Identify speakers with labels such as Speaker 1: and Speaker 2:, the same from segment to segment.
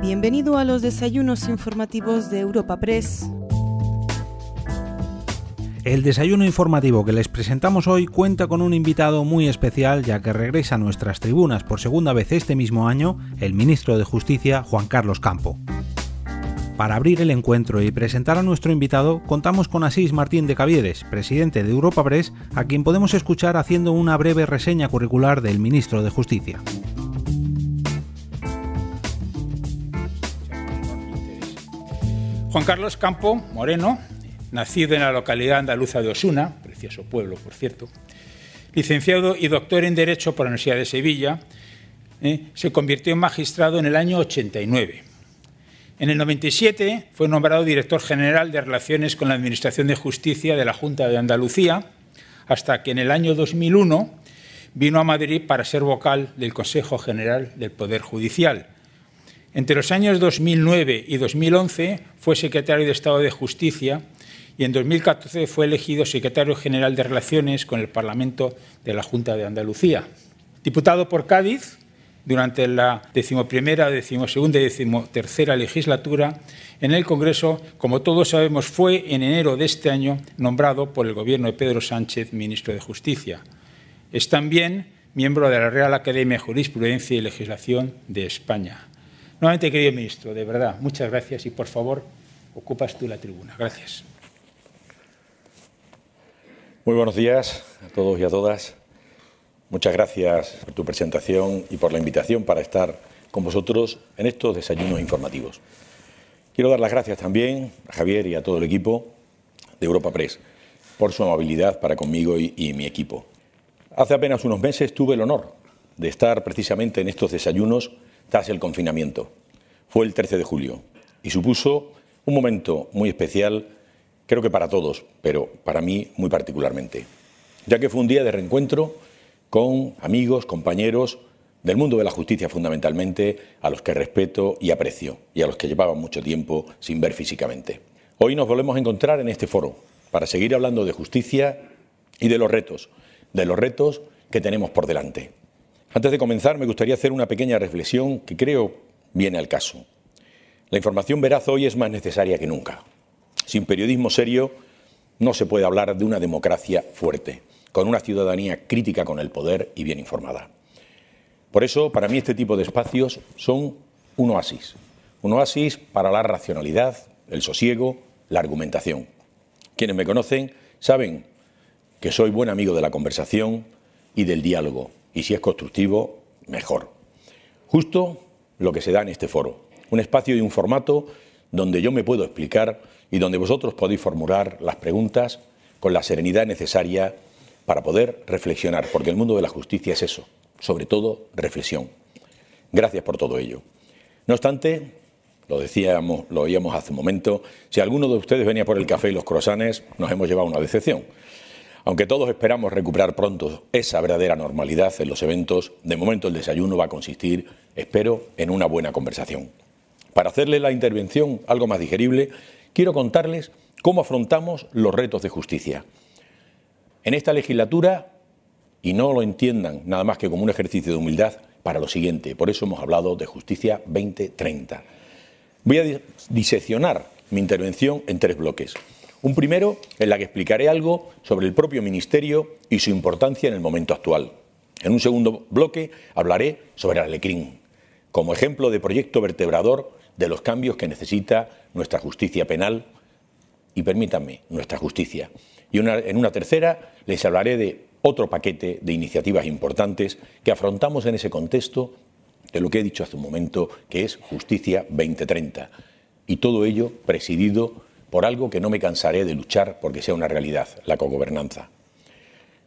Speaker 1: Bienvenido a los desayunos informativos de Europa Press.
Speaker 2: El desayuno informativo que les presentamos hoy cuenta con un invitado muy especial ya que regresa a nuestras tribunas por segunda vez este mismo año el ministro de Justicia Juan Carlos Campo. Para abrir el encuentro y presentar a nuestro invitado, contamos con Asís Martín de Cavieres, presidente de Europa Press, a quien podemos escuchar haciendo una breve reseña curricular del ministro de Justicia.
Speaker 3: Juan Carlos Campo Moreno nacido en la localidad andaluza de Osuna, precioso pueblo, por cierto, licenciado y doctor en Derecho por la Universidad de Sevilla, eh, se convirtió en magistrado en el año 89. En el 97 fue nombrado director general de Relaciones con la Administración de Justicia de la Junta de Andalucía, hasta que en el año 2001 vino a Madrid para ser vocal del Consejo General del Poder Judicial. Entre los años 2009 y 2011 fue secretario de Estado de Justicia y en 2014 fue elegido secretario general de Relaciones con el Parlamento de la Junta de Andalucía. Diputado por Cádiz durante la decimoprimera, decimosegunda y decimotercera legislatura, en el Congreso, como todos sabemos, fue en enero de este año nombrado por el gobierno de Pedro Sánchez ministro de Justicia. Es también miembro de la Real Academia de Jurisprudencia y Legislación de España. Nuevamente, querido ministro, de verdad, muchas gracias y por favor, ocupas tú la tribuna. Gracias.
Speaker 4: Muy buenos días a todos y a todas. Muchas gracias por tu presentación y por la invitación para estar con vosotros en estos desayunos informativos. Quiero dar las gracias también a Javier y a todo el equipo de Europa Press por su amabilidad para conmigo y, y mi equipo. Hace apenas unos meses tuve el honor de estar precisamente en estos desayunos tras el confinamiento. Fue el 13 de julio y supuso un momento muy especial creo que para todos, pero para mí muy particularmente, ya que fue un día de reencuentro con amigos, compañeros del mundo de la justicia fundamentalmente, a los que respeto y aprecio, y a los que llevaba mucho tiempo sin ver físicamente. Hoy nos volvemos a encontrar en este foro para seguir hablando de justicia y de los retos, de los retos que tenemos por delante. Antes de comenzar, me gustaría hacer una pequeña reflexión que creo viene al caso. La información veraz hoy es más necesaria que nunca. Sin periodismo serio no se puede hablar de una democracia fuerte, con una ciudadanía crítica con el poder y bien informada. Por eso, para mí, este tipo de espacios son un oasis. Un oasis para la racionalidad, el sosiego, la argumentación. Quienes me conocen saben que soy buen amigo de la conversación y del diálogo, y si es constructivo, mejor. Justo lo que se da en este foro, un espacio y un formato donde yo me puedo explicar y donde vosotros podéis formular las preguntas con la serenidad necesaria para poder reflexionar, porque el mundo de la justicia es eso, sobre todo reflexión. Gracias por todo ello. No obstante, lo decíamos, lo oíamos hace un momento, si alguno de ustedes venía por el café y los croissants, nos hemos llevado una decepción. Aunque todos esperamos recuperar pronto esa verdadera normalidad en los eventos, de momento el desayuno va a consistir, espero, en una buena conversación. Para hacerle la intervención algo más digerible, quiero contarles cómo afrontamos los retos de justicia. En esta legislatura, y no lo entiendan nada más que como un ejercicio de humildad, para lo siguiente, por eso hemos hablado de Justicia 2030. Voy a diseccionar mi intervención en tres bloques. Un primero en la que explicaré algo sobre el propio Ministerio y su importancia en el momento actual. En un segundo bloque hablaré sobre Alecrín, como ejemplo de proyecto vertebrador de los cambios que necesita nuestra justicia penal y, permítanme, nuestra justicia. Y en una tercera les hablaré de otro paquete de iniciativas importantes que afrontamos en ese contexto de lo que he dicho hace un momento, que es Justicia 2030. Y todo ello presidido por algo que no me cansaré de luchar porque sea una realidad, la cogobernanza.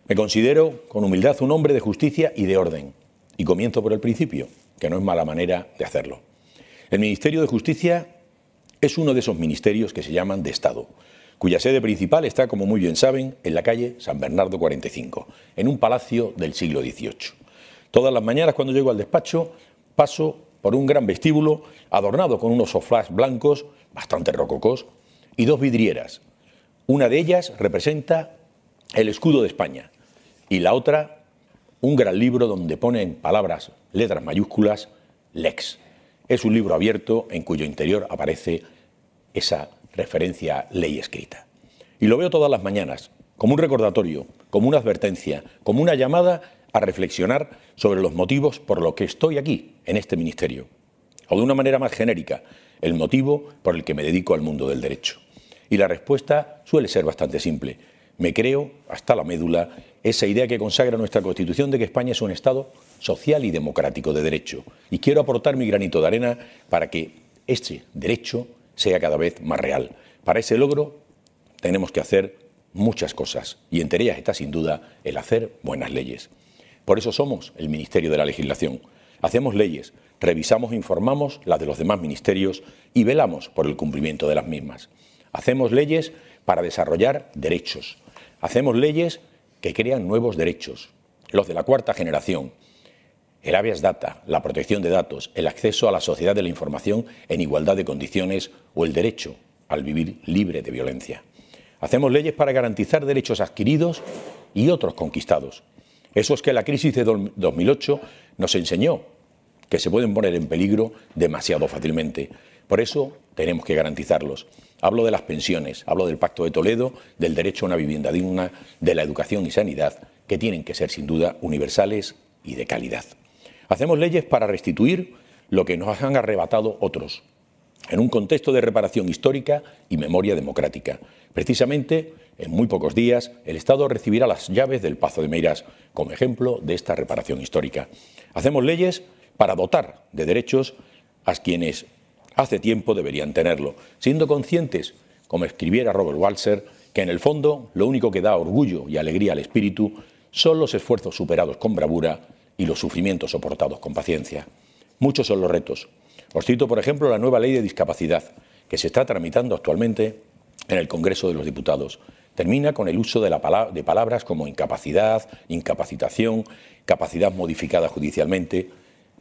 Speaker 4: Me considero con humildad un hombre de justicia y de orden. Y comienzo por el principio, que no es mala manera de hacerlo. El Ministerio de Justicia es uno de esos ministerios que se llaman de Estado, cuya sede principal está, como muy bien saben, en la calle San Bernardo 45, en un palacio del siglo XVIII. Todas las mañanas cuando llego al despacho paso por un gran vestíbulo adornado con unos sofás blancos, bastante rococos, y dos vidrieras. Una de ellas representa el escudo de España y la otra un gran libro donde pone en palabras, letras mayúsculas, Lex, es un libro abierto en cuyo interior aparece esa referencia ley escrita. Y lo veo todas las mañanas, como un recordatorio, como una advertencia, como una llamada a reflexionar sobre los motivos por los que estoy aquí, en este ministerio. O de una manera más genérica, el motivo por el que me dedico al mundo del derecho. Y la respuesta suele ser bastante simple. Me creo, hasta la médula, esa idea que consagra nuestra Constitución de que España es un Estado social y democrático de derecho. Y quiero aportar mi granito de arena para que este derecho sea cada vez más real. Para ese logro tenemos que hacer muchas cosas y entre ellas está sin duda el hacer buenas leyes. Por eso somos el Ministerio de la Legislación. Hacemos leyes, revisamos e informamos las de los demás ministerios y velamos por el cumplimiento de las mismas. Hacemos leyes para desarrollar derechos. Hacemos leyes que crean nuevos derechos, los de la cuarta generación. El habeas data, la protección de datos, el acceso a la sociedad de la información en igualdad de condiciones o el derecho al vivir libre de violencia. Hacemos leyes para garantizar derechos adquiridos y otros conquistados. Eso es que la crisis de 2008 nos enseñó que se pueden poner en peligro demasiado fácilmente. Por eso tenemos que garantizarlos. Hablo de las pensiones, hablo del Pacto de Toledo, del derecho a una vivienda digna, de la educación y sanidad, que tienen que ser sin duda universales y de calidad. Hacemos leyes para restituir lo que nos han arrebatado otros, en un contexto de reparación histórica y memoria democrática. Precisamente, en muy pocos días, el Estado recibirá las llaves del Pazo de Meirás como ejemplo de esta reparación histórica. Hacemos leyes para dotar de derechos a quienes hace tiempo deberían tenerlo, siendo conscientes, como escribiera Robert Walser, que en el fondo lo único que da orgullo y alegría al espíritu son los esfuerzos superados con bravura y los sufrimientos soportados con paciencia. Muchos son los retos. Os cito, por ejemplo, la nueva ley de discapacidad, que se está tramitando actualmente en el Congreso de los Diputados. Termina con el uso de, de palabras como incapacidad, incapacitación, capacidad modificada judicialmente.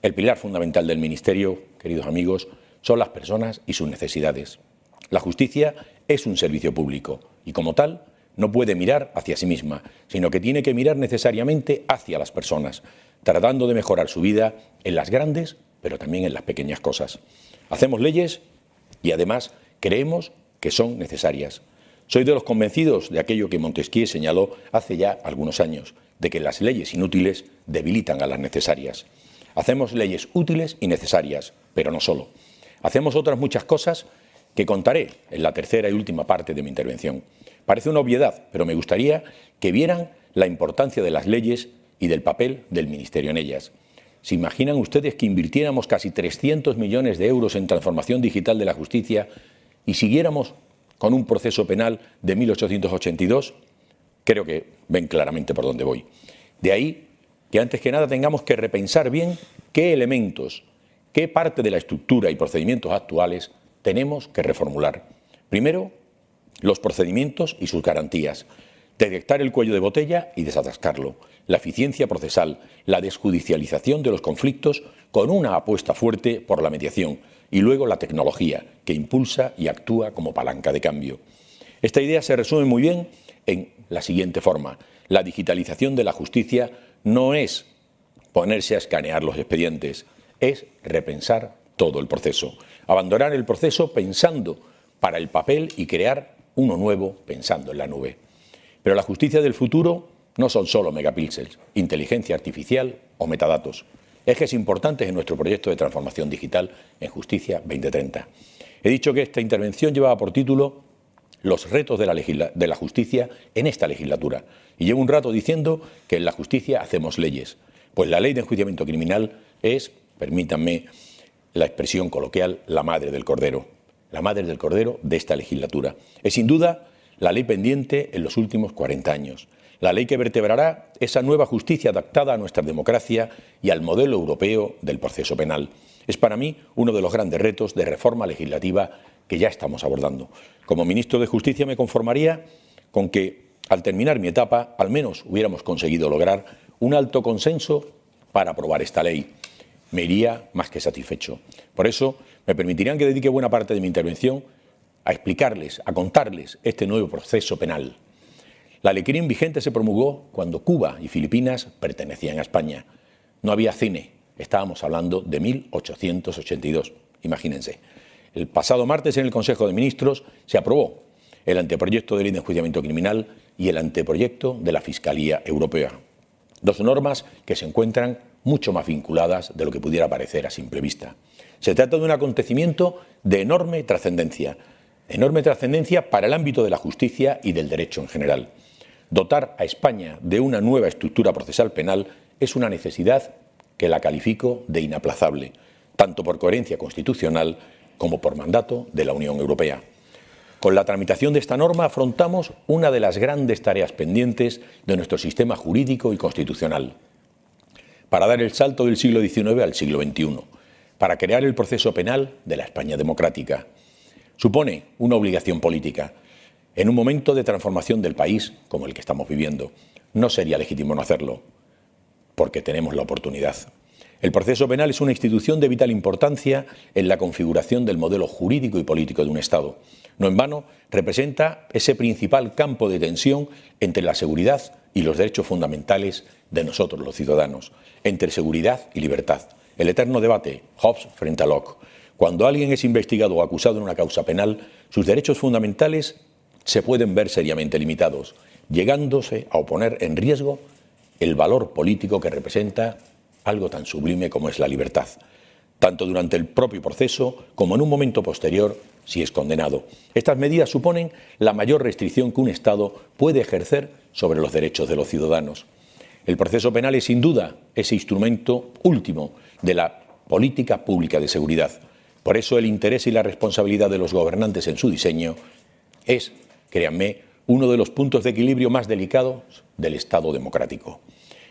Speaker 4: El pilar fundamental del Ministerio, queridos amigos, son las personas y sus necesidades. La justicia es un servicio público y como tal no puede mirar hacia sí misma, sino que tiene que mirar necesariamente hacia las personas, tratando de mejorar su vida en las grandes, pero también en las pequeñas cosas. Hacemos leyes y además creemos que son necesarias. Soy de los convencidos de aquello que Montesquieu señaló hace ya algunos años, de que las leyes inútiles debilitan a las necesarias. Hacemos leyes útiles y necesarias, pero no solo. Hacemos otras muchas cosas que contaré en la tercera y última parte de mi intervención. Parece una obviedad, pero me gustaría que vieran la importancia de las leyes y del papel del Ministerio en ellas. ¿Se imaginan ustedes que invirtiéramos casi 300 millones de euros en transformación digital de la justicia y siguiéramos con un proceso penal de 1882? Creo que ven claramente por dónde voy. De ahí que antes que nada tengamos que repensar bien qué elementos qué parte de la estructura y procedimientos actuales tenemos que reformular. Primero, los procedimientos y sus garantías, detectar el cuello de botella y desatascarlo, la eficiencia procesal, la desjudicialización de los conflictos con una apuesta fuerte por la mediación y luego la tecnología, que impulsa y actúa como palanca de cambio. Esta idea se resume muy bien en la siguiente forma. La digitalización de la justicia no es ponerse a escanear los expedientes, es repensar todo el proceso. Abandonar el proceso pensando para el papel y crear uno nuevo pensando en la nube. Pero la justicia del futuro no son solo megapíxeles, inteligencia artificial o metadatos. Ejes importantes en nuestro proyecto de transformación digital en Justicia 2030. He dicho que esta intervención llevaba por título Los retos de la, de la justicia en esta legislatura. Y llevo un rato diciendo que en la justicia hacemos leyes. Pues la ley de enjuiciamiento criminal es permítanme la expresión coloquial, la madre del Cordero, la madre del Cordero de esta legislatura. Es sin duda la ley pendiente en los últimos 40 años, la ley que vertebrará esa nueva justicia adaptada a nuestra democracia y al modelo europeo del proceso penal. Es para mí uno de los grandes retos de reforma legislativa que ya estamos abordando. Como ministro de Justicia me conformaría con que, al terminar mi etapa, al menos hubiéramos conseguido lograr un alto consenso para aprobar esta ley me iría más que satisfecho. Por eso, me permitirían que dedique buena parte de mi intervención a explicarles, a contarles este nuevo proceso penal. La ley vigente se promulgó cuando Cuba y Filipinas pertenecían a España. No había cine, estábamos hablando de 1882. Imagínense. El pasado martes en el Consejo de Ministros se aprobó el anteproyecto de ley de enjuiciamiento criminal y el anteproyecto de la Fiscalía Europea. Dos normas que se encuentran mucho más vinculadas de lo que pudiera parecer a simple vista. Se trata de un acontecimiento de enorme trascendencia, enorme trascendencia para el ámbito de la justicia y del derecho en general. Dotar a España de una nueva estructura procesal penal es una necesidad que la califico de inaplazable, tanto por coherencia constitucional como por mandato de la Unión Europea. Con la tramitación de esta norma afrontamos una de las grandes tareas pendientes de nuestro sistema jurídico y constitucional, para dar el salto del siglo XIX al siglo XXI, para crear el proceso penal de la España democrática. Supone una obligación política. En un momento de transformación del país como el que estamos viviendo, no sería legítimo no hacerlo, porque tenemos la oportunidad. El proceso penal es una institución de vital importancia en la configuración del modelo jurídico y político de un Estado. No en vano, representa ese principal campo de tensión entre la seguridad y los derechos fundamentales de nosotros los ciudadanos, entre seguridad y libertad. El eterno debate, Hobbes frente a Locke. Cuando alguien es investigado o acusado en una causa penal, sus derechos fundamentales se pueden ver seriamente limitados, llegándose a oponer en riesgo el valor político que representa algo tan sublime como es la libertad, tanto durante el propio proceso como en un momento posterior si es condenado. Estas medidas suponen la mayor restricción que un Estado puede ejercer sobre los derechos de los ciudadanos. El proceso penal es sin duda ese instrumento último de la política pública de seguridad. Por eso el interés y la responsabilidad de los gobernantes en su diseño es, créanme, uno de los puntos de equilibrio más delicados del Estado democrático.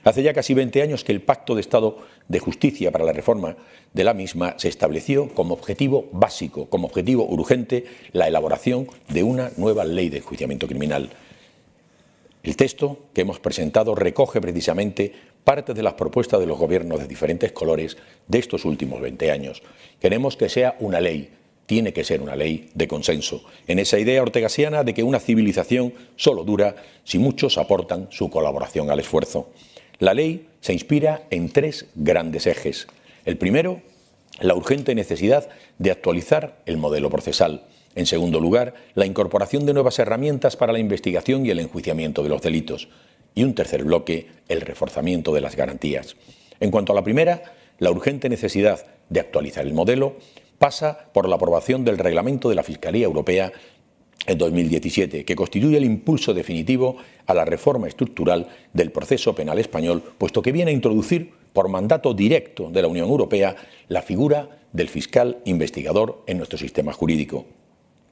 Speaker 4: Hace ya casi 20 años que el Pacto de Estado de Justicia para la reforma de la misma se estableció como objetivo básico, como objetivo urgente, la elaboración de una nueva ley de enjuiciamiento criminal. El texto que hemos presentado recoge precisamente parte de las propuestas de los gobiernos de diferentes colores de estos últimos 20 años. Queremos que sea una ley, tiene que ser una ley de consenso, en esa idea ortegasiana de que una civilización solo dura si muchos aportan su colaboración al esfuerzo. La ley se inspira en tres grandes ejes. El primero, la urgente necesidad de actualizar el modelo procesal. En segundo lugar, la incorporación de nuevas herramientas para la investigación y el enjuiciamiento de los delitos. Y un tercer bloque, el reforzamiento de las garantías. En cuanto a la primera, la urgente necesidad de actualizar el modelo pasa por la aprobación del reglamento de la Fiscalía Europea en 2017, que constituye el impulso definitivo a la reforma estructural del proceso penal español, puesto que viene a introducir, por mandato directo de la Unión Europea, la figura del fiscal investigador en nuestro sistema jurídico.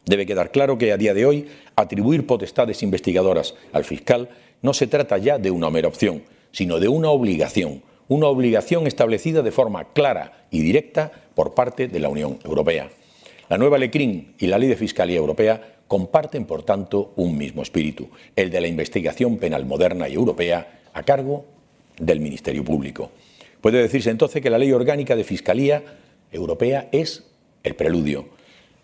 Speaker 4: Debe quedar claro que a día de hoy atribuir potestades investigadoras al fiscal no se trata ya de una mera opción, sino de una obligación, una obligación establecida de forma clara y directa por parte de la Unión Europea. La nueva LECRIN y la Ley de Fiscalía Europea comparten, por tanto, un mismo espíritu, el de la investigación penal moderna y europea a cargo del Ministerio Público. Puede decirse entonces que la Ley Orgánica de Fiscalía Europea es el preludio,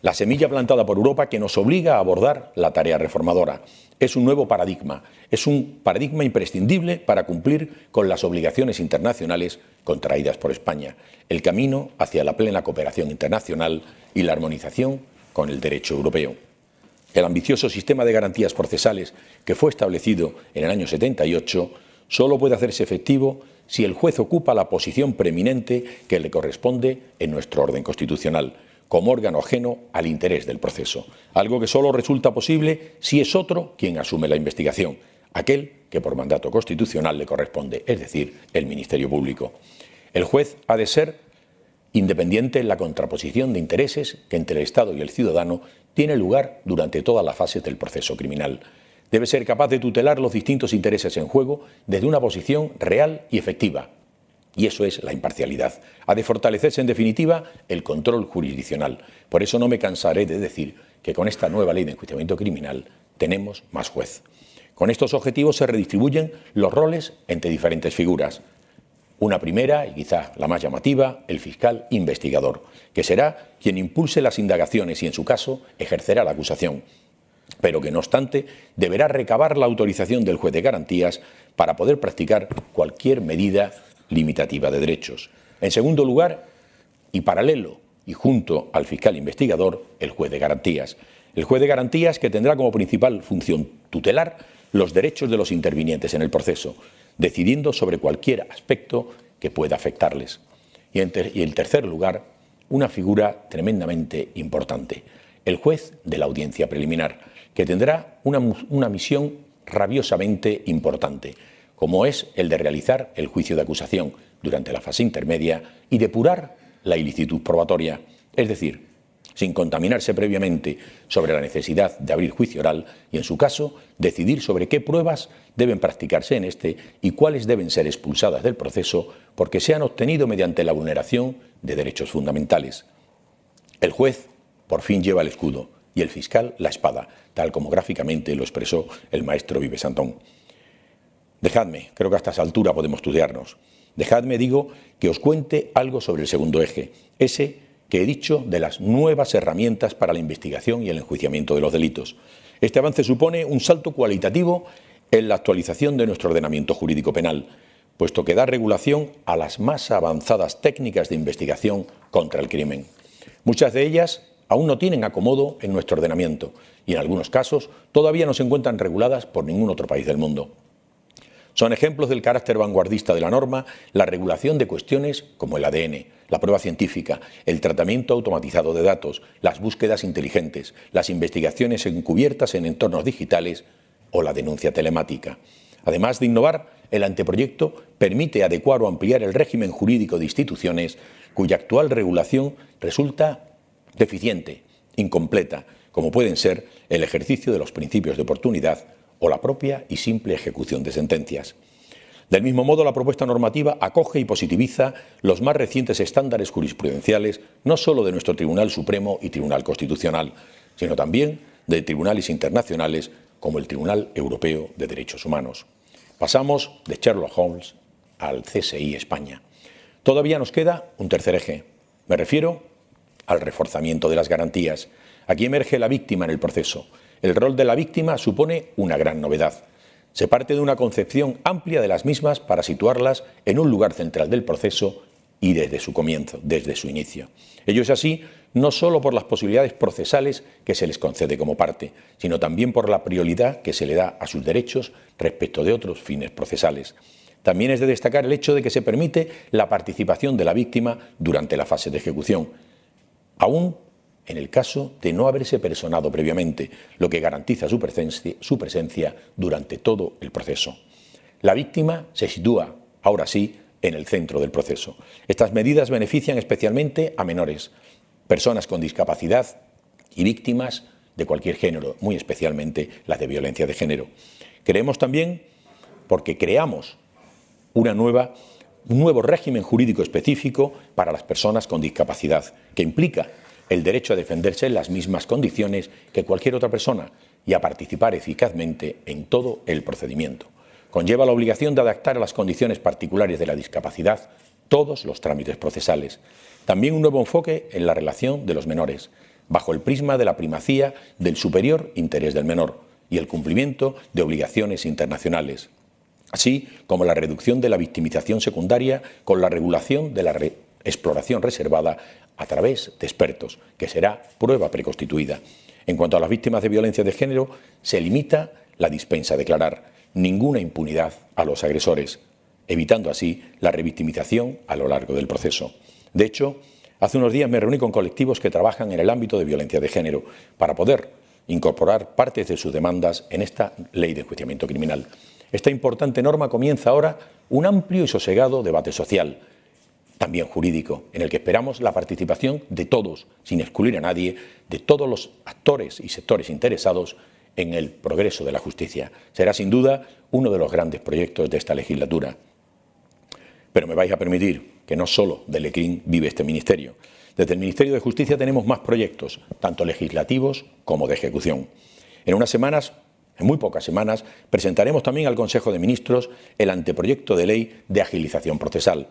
Speaker 4: la semilla plantada por Europa que nos obliga a abordar la tarea reformadora. Es un nuevo paradigma, es un paradigma imprescindible para cumplir con las obligaciones internacionales contraídas por España, el camino hacia la plena cooperación internacional y la armonización con el derecho europeo. El ambicioso sistema de garantías procesales que fue establecido en el año 78 solo puede hacerse efectivo si el juez ocupa la posición preeminente que le corresponde en nuestro orden constitucional, como órgano ajeno al interés del proceso, algo que solo resulta posible si es otro quien asume la investigación, aquel que por mandato constitucional le corresponde, es decir, el Ministerio Público. El juez ha de ser independiente en la contraposición de intereses que entre el Estado y el ciudadano tiene lugar durante todas las fases del proceso criminal. Debe ser capaz de tutelar los distintos intereses en juego desde una posición real y efectiva. Y eso es la imparcialidad. Ha de fortalecerse, en definitiva, el control jurisdiccional. Por eso no me cansaré de decir que con esta nueva ley de enjuiciamiento criminal tenemos más juez. Con estos objetivos se redistribuyen los roles entre diferentes figuras. Una primera, y quizá la más llamativa, el fiscal investigador, que será quien impulse las indagaciones y, en su caso, ejercerá la acusación, pero que, no obstante, deberá recabar la autorización del juez de garantías para poder practicar cualquier medida limitativa de derechos. En segundo lugar, y paralelo y junto al fiscal investigador el juez de garantías. El juez de garantías que tendrá como principal función tutelar los derechos de los intervinientes en el proceso, decidiendo sobre cualquier aspecto que pueda afectarles. Y en, tercer lugar, una figura tremendamente importante, el juez de la audiencia preliminar, que tendrá una, una misión rabiosamente importante, como es el de realizar el juicio de acusación durante la fase intermedia y depurar la ilicitud probatoria, es decir, sin contaminarse previamente sobre la necesidad de abrir juicio oral y, en su caso, decidir sobre qué pruebas deben practicarse en este y cuáles deben ser expulsadas del proceso porque se han obtenido mediante la vulneración de derechos fundamentales. El juez por fin lleva el escudo y el fiscal la espada, tal como gráficamente lo expresó el maestro Vives Santón. Dejadme, creo que a estas alturas podemos estudiarnos. Dejadme, digo, que os cuente algo sobre el segundo eje, ese que he dicho de las nuevas herramientas para la investigación y el enjuiciamiento de los delitos. Este avance supone un salto cualitativo en la actualización de nuestro ordenamiento jurídico penal, puesto que da regulación a las más avanzadas técnicas de investigación contra el crimen. Muchas de ellas aún no tienen acomodo en nuestro ordenamiento y en algunos casos todavía no se encuentran reguladas por ningún otro país del mundo. Son ejemplos del carácter vanguardista de la norma la regulación de cuestiones como el ADN, la prueba científica, el tratamiento automatizado de datos, las búsquedas inteligentes, las investigaciones encubiertas en entornos digitales o la denuncia telemática. Además de innovar, el anteproyecto permite adecuar o ampliar el régimen jurídico de instituciones cuya actual regulación resulta deficiente, incompleta, como pueden ser el ejercicio de los principios de oportunidad o la propia y simple ejecución de sentencias. Del mismo modo, la propuesta normativa acoge y positiviza los más recientes estándares jurisprudenciales, no solo de nuestro Tribunal Supremo y Tribunal Constitucional, sino también de tribunales internacionales como el Tribunal Europeo de Derechos Humanos. Pasamos de Sherlock Holmes al CSI España. Todavía nos queda un tercer eje. Me refiero al reforzamiento de las garantías. Aquí emerge la víctima en el proceso el rol de la víctima supone una gran novedad. Se parte de una concepción amplia de las mismas para situarlas en un lugar central del proceso y desde su comienzo, desde su inicio. Ello es así no solo por las posibilidades procesales que se les concede como parte, sino también por la prioridad que se le da a sus derechos respecto de otros fines procesales. También es de destacar el hecho de que se permite la participación de la víctima durante la fase de ejecución, aún en el caso de no haberse personado previamente, lo que garantiza su presencia, durante todo el proceso. La víctima se sitúa, ahora sí, en el centro del proceso. Estas medidas benefician especialmente a menores, personas con discapacidad y víctimas de cualquier género, muy especialmente las de violencia de género. Creemos también, porque creamos una nueva, un nuevo régimen jurídico específico para las personas con discapacidad, que implica el derecho a defenderse en las mismas condiciones que cualquier otra persona y a participar eficazmente en todo el procedimiento. Conlleva la obligación de adaptar a las condiciones particulares de la discapacidad todos los trámites procesales. También un nuevo enfoque en la relación de los menores, bajo el prisma de la primacía del superior interés del menor y el cumplimiento de obligaciones internacionales, así como la reducción de la victimización secundaria con la regulación de la exploración reservada a través de expertos, que será prueba preconstituida. En cuanto a las víctimas de violencia de género, se limita la dispensa a declarar ninguna impunidad a los agresores, evitando así la revictimización a lo largo del proceso. De hecho, hace unos días me reuní con colectivos que trabajan en el ámbito de violencia de género para poder incorporar partes de sus demandas en esta ley de enjuiciamiento criminal. Esta importante norma comienza ahora un amplio y sosegado debate social también jurídico, en el que esperamos la participación de todos, sin excluir a nadie, de todos los actores y sectores interesados en el progreso de la justicia. Será sin duda uno de los grandes proyectos de esta legislatura. Pero me vais a permitir que no solo del ECRIN vive este ministerio. Desde el Ministerio de Justicia tenemos más proyectos, tanto legislativos como de ejecución. En unas semanas, en muy pocas semanas, presentaremos también al Consejo de Ministros el anteproyecto de ley de agilización procesal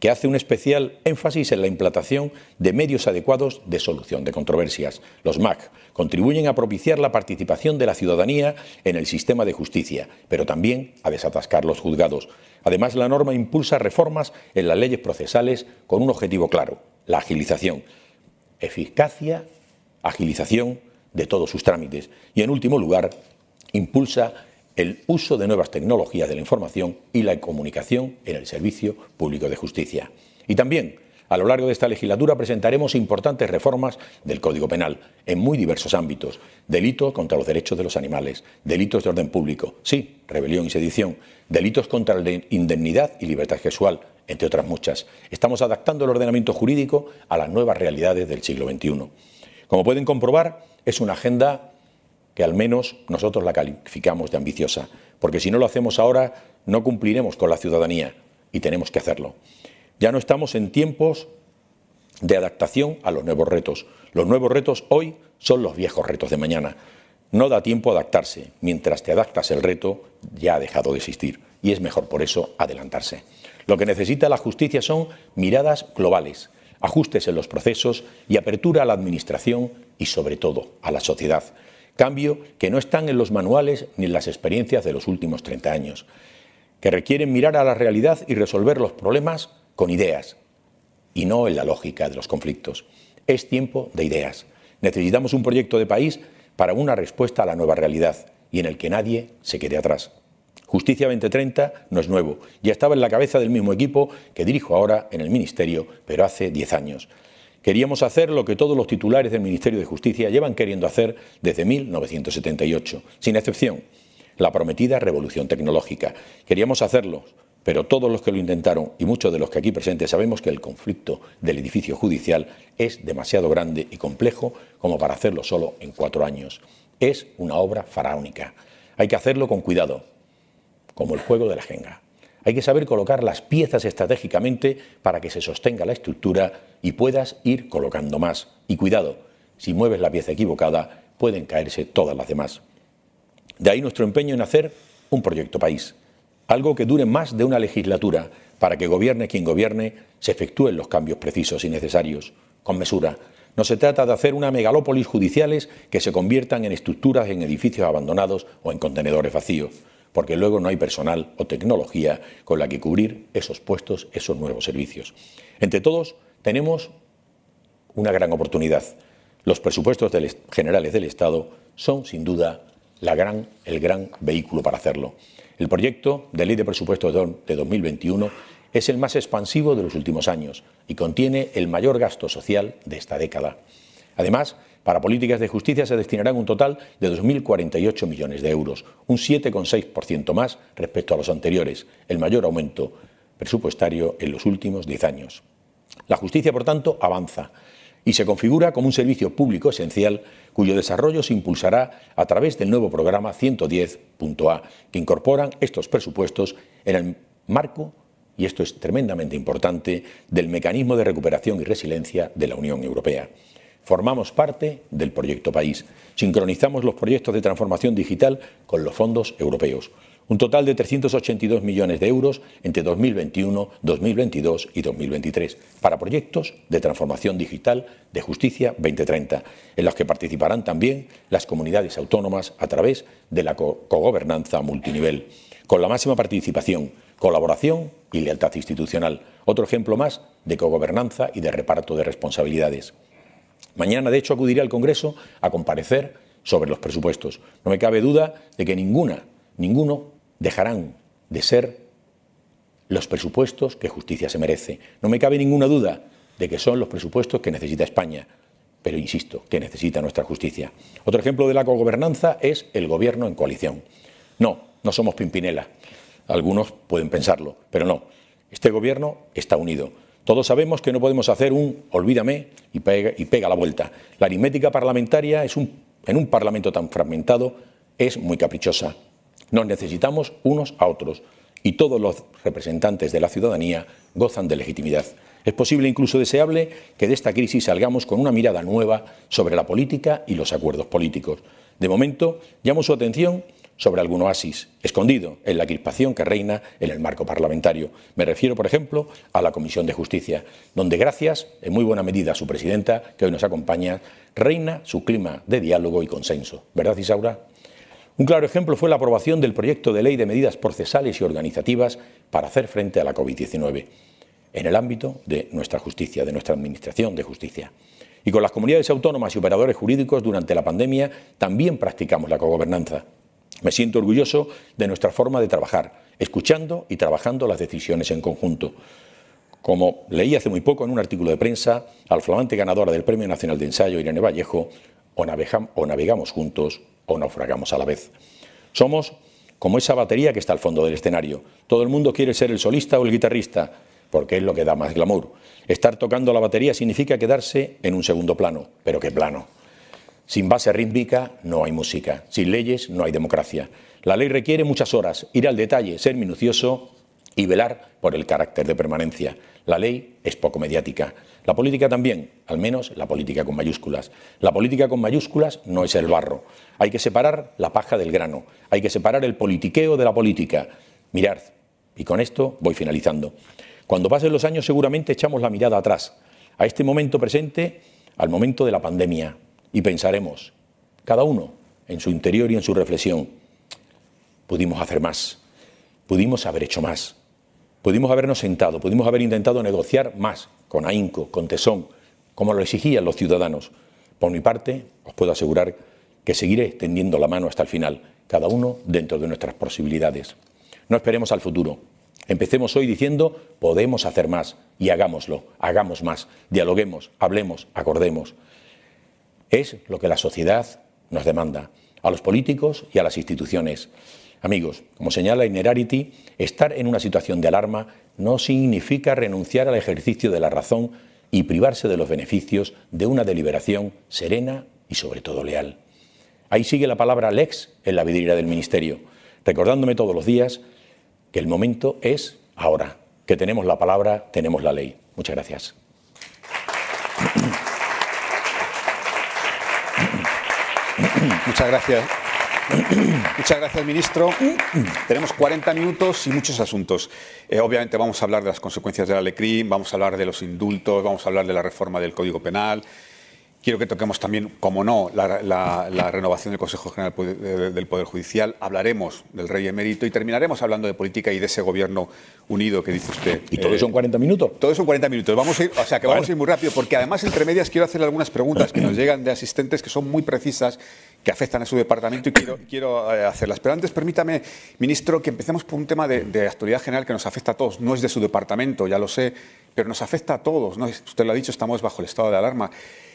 Speaker 4: que hace un especial énfasis en la implantación de medios adecuados de solución de controversias. Los MAC contribuyen a propiciar la participación de la ciudadanía en el sistema de justicia, pero también a desatascar los juzgados. Además, la norma impulsa reformas en las leyes procesales con un objetivo claro, la agilización, eficacia, agilización de todos sus trámites. Y, en último lugar, impulsa el uso de nuevas tecnologías de la información y la comunicación en el servicio público de justicia. Y también, a lo largo de esta legislatura presentaremos importantes reformas del Código Penal en muy diversos ámbitos. Delitos contra los derechos de los animales, delitos de orden público, sí, rebelión y sedición, delitos contra la indemnidad y libertad sexual, entre otras muchas. Estamos adaptando el ordenamiento jurídico a las nuevas realidades del siglo XXI. Como pueden comprobar, es una agenda que al menos nosotros la calificamos de ambiciosa, porque si no lo hacemos ahora no cumpliremos con la ciudadanía y tenemos que hacerlo. Ya no estamos en tiempos de adaptación a los nuevos retos. Los nuevos retos hoy son los viejos retos de mañana. No da tiempo a adaptarse. Mientras te adaptas el reto, ya ha dejado de existir. Y es mejor por eso adelantarse. Lo que necesita la justicia son miradas globales, ajustes en los procesos y apertura a la Administración y, sobre todo, a la sociedad. Cambio que no están en los manuales ni en las experiencias de los últimos 30 años, que requieren mirar a la realidad y resolver los problemas con ideas y no en la lógica de los conflictos. Es tiempo de ideas. Necesitamos un proyecto de país para una respuesta a la nueva realidad y en el que nadie se quede atrás. Justicia 2030 no es nuevo, ya estaba en la cabeza del mismo equipo que dirijo ahora en el Ministerio, pero hace 10 años. Queríamos hacer lo que todos los titulares del Ministerio de Justicia llevan queriendo hacer desde 1978, sin excepción, la prometida revolución tecnológica. Queríamos hacerlo, pero todos los que lo intentaron y muchos de los que aquí presentes sabemos que el conflicto del edificio judicial es demasiado grande y complejo como para hacerlo solo en cuatro años. Es una obra faraónica. Hay que hacerlo con cuidado, como el juego de la jenga. Hay que saber colocar las piezas estratégicamente para que se sostenga la estructura y puedas ir colocando más. Y cuidado, si mueves la pieza equivocada, pueden caerse todas las demás. De ahí nuestro empeño en hacer un proyecto país, algo que dure más de una legislatura, para que gobierne quien gobierne, se efectúen los cambios precisos y necesarios, con mesura. No se trata de hacer una megalópolis judiciales que se conviertan en estructuras en edificios abandonados o en contenedores vacíos porque luego no hay personal o tecnología con la que cubrir esos puestos, esos nuevos servicios. Entre todos tenemos una gran oportunidad. Los presupuestos generales del Estado son, sin duda, el gran vehículo para hacerlo. El proyecto de ley de presupuestos de 2021 es el más expansivo de los últimos años y contiene el mayor gasto social de esta década. Además, para políticas de justicia se destinarán un total de 2.048 millones de euros, un 7,6% más respecto a los anteriores, el mayor aumento presupuestario en los últimos 10 años. La justicia, por tanto, avanza y se configura como un servicio público esencial cuyo desarrollo se impulsará a través del nuevo programa 110.a, que incorporan estos presupuestos en el marco, y esto es tremendamente importante, del mecanismo de recuperación y resiliencia de la Unión Europea. Formamos parte del proyecto País. Sincronizamos los proyectos de transformación digital con los fondos europeos. Un total de 382 millones de euros entre 2021, 2022 y 2023 para proyectos de transformación digital de Justicia 2030, en los que participarán también las comunidades autónomas a través de la cogobernanza multinivel, con la máxima participación, colaboración y lealtad institucional. Otro ejemplo más de cogobernanza y de reparto de responsabilidades. Mañana, de hecho, acudiré al Congreso a comparecer sobre los presupuestos. No me cabe duda de que ninguna, ninguno dejarán de ser los presupuestos que justicia se merece. No me cabe ninguna duda de que son los presupuestos que necesita España, pero insisto, que necesita nuestra justicia. Otro ejemplo de la cogobernanza es el gobierno en coalición. No, no somos Pimpinela. Algunos pueden pensarlo, pero no. Este gobierno está unido. Todos sabemos que no podemos hacer un olvídame y pega, y pega la vuelta. La aritmética parlamentaria es un, en un Parlamento tan fragmentado es muy caprichosa. Nos necesitamos unos a otros y todos los representantes de la ciudadanía gozan de legitimidad. Es posible, incluso deseable, que de esta crisis salgamos con una mirada nueva sobre la política y los acuerdos políticos. De momento, llamo su atención sobre algún oasis escondido en la crispación que reina en el marco parlamentario. Me refiero, por ejemplo, a la Comisión de Justicia, donde gracias, en muy buena medida, a su presidenta, que hoy nos acompaña, reina su clima de diálogo y consenso. ¿Verdad, Isaura? Un claro ejemplo fue la aprobación del proyecto de ley de medidas procesales y organizativas para hacer frente a la COVID-19 en el ámbito de nuestra justicia, de nuestra Administración de Justicia. Y con las comunidades autónomas y operadores jurídicos durante la pandemia también practicamos la cogobernanza. Me siento orgulloso de nuestra forma de trabajar, escuchando y trabajando las decisiones en conjunto. Como leí hace muy poco en un artículo de prensa, al flamante ganadora del Premio Nacional de Ensayo, Irene Vallejo, o, navegamos juntos o naufragamos a la vez. Somos como esa batería que está al fondo del escenario. Todo el mundo quiere ser el solista o el guitarrista, porque es lo que da más glamour. Estar tocando la batería significa quedarse en un segundo plano, pero qué plano. Sin base rítmica no hay música, sin leyes no hay democracia. La ley requiere muchas horas, ir al detalle, ser minucioso y velar por el carácter de permanencia. La ley es poco mediática. La política también, al menos la política con mayúsculas. La política con mayúsculas no es el barro. Hay que separar la paja del grano. Hay que separar el politiqueo de la política. Mirad, y con esto voy finalizando. Cuando pasen los años seguramente echamos la mirada atrás, a este momento presente, al momento de la pandemia, y pensaremos, cada uno en su interior y en su reflexión, pudimos hacer más, pudimos haber hecho más, pudimos habernos sentado, pudimos haber intentado negociar más, con ahínco, con tesón, como lo exigían los ciudadanos. Por mi parte, os puedo asegurar que seguiré tendiendo la mano hasta el final, cada uno dentro de nuestras posibilidades. No esperemos al futuro. Empecemos hoy diciendo, podemos hacer más y hagámoslo, hagamos más, dialoguemos, hablemos, acordemos. Es lo que la sociedad nos demanda, a los políticos y a las instituciones. Amigos, como señala Inerarity, estar en una situación de alarma no significa renunciar al ejercicio de la razón y privarse de los beneficios de una deliberación serena y sobre todo leal. Ahí sigue la palabra lex en la vidriera del Ministerio, recordándome todos los días que el momento es ahora, que tenemos la palabra, tenemos la ley. Muchas gracias.
Speaker 5: Muchas gracias. Muchas gracias, ministro. Tenemos 40 minutos y muchos asuntos. Eh, obviamente vamos a hablar de las consecuencias de la LECRIM, vamos a hablar de los indultos, vamos a hablar de la reforma del Código Penal, Quiero que toquemos también, como no, la, renovación del Consejo General del Poder Judicial. Hablaremos del Rey Emérito y terminaremos hablando de política y de ese gobierno unido que dice usted.
Speaker 4: ¿Y todo eso en 40 minutos?
Speaker 5: Todo eso en 40 minutos. Vamos a ir, o sea, que vamos a ir muy rápido, porque además, entre medias, quiero hacer algunas preguntas que nos llegan de asistentes que son muy precisas, que afectan a su departamento y quiero, quiero eh, hacerlas. Pero antes, permítame, ministro, que empecemos por un tema de, de actualidad general que nos afecta a todos. No es de su departamento, ya lo sé, pero nos afecta a todos. ¿no? Usted lo ha dicho, estamos bajo el estado de alarma.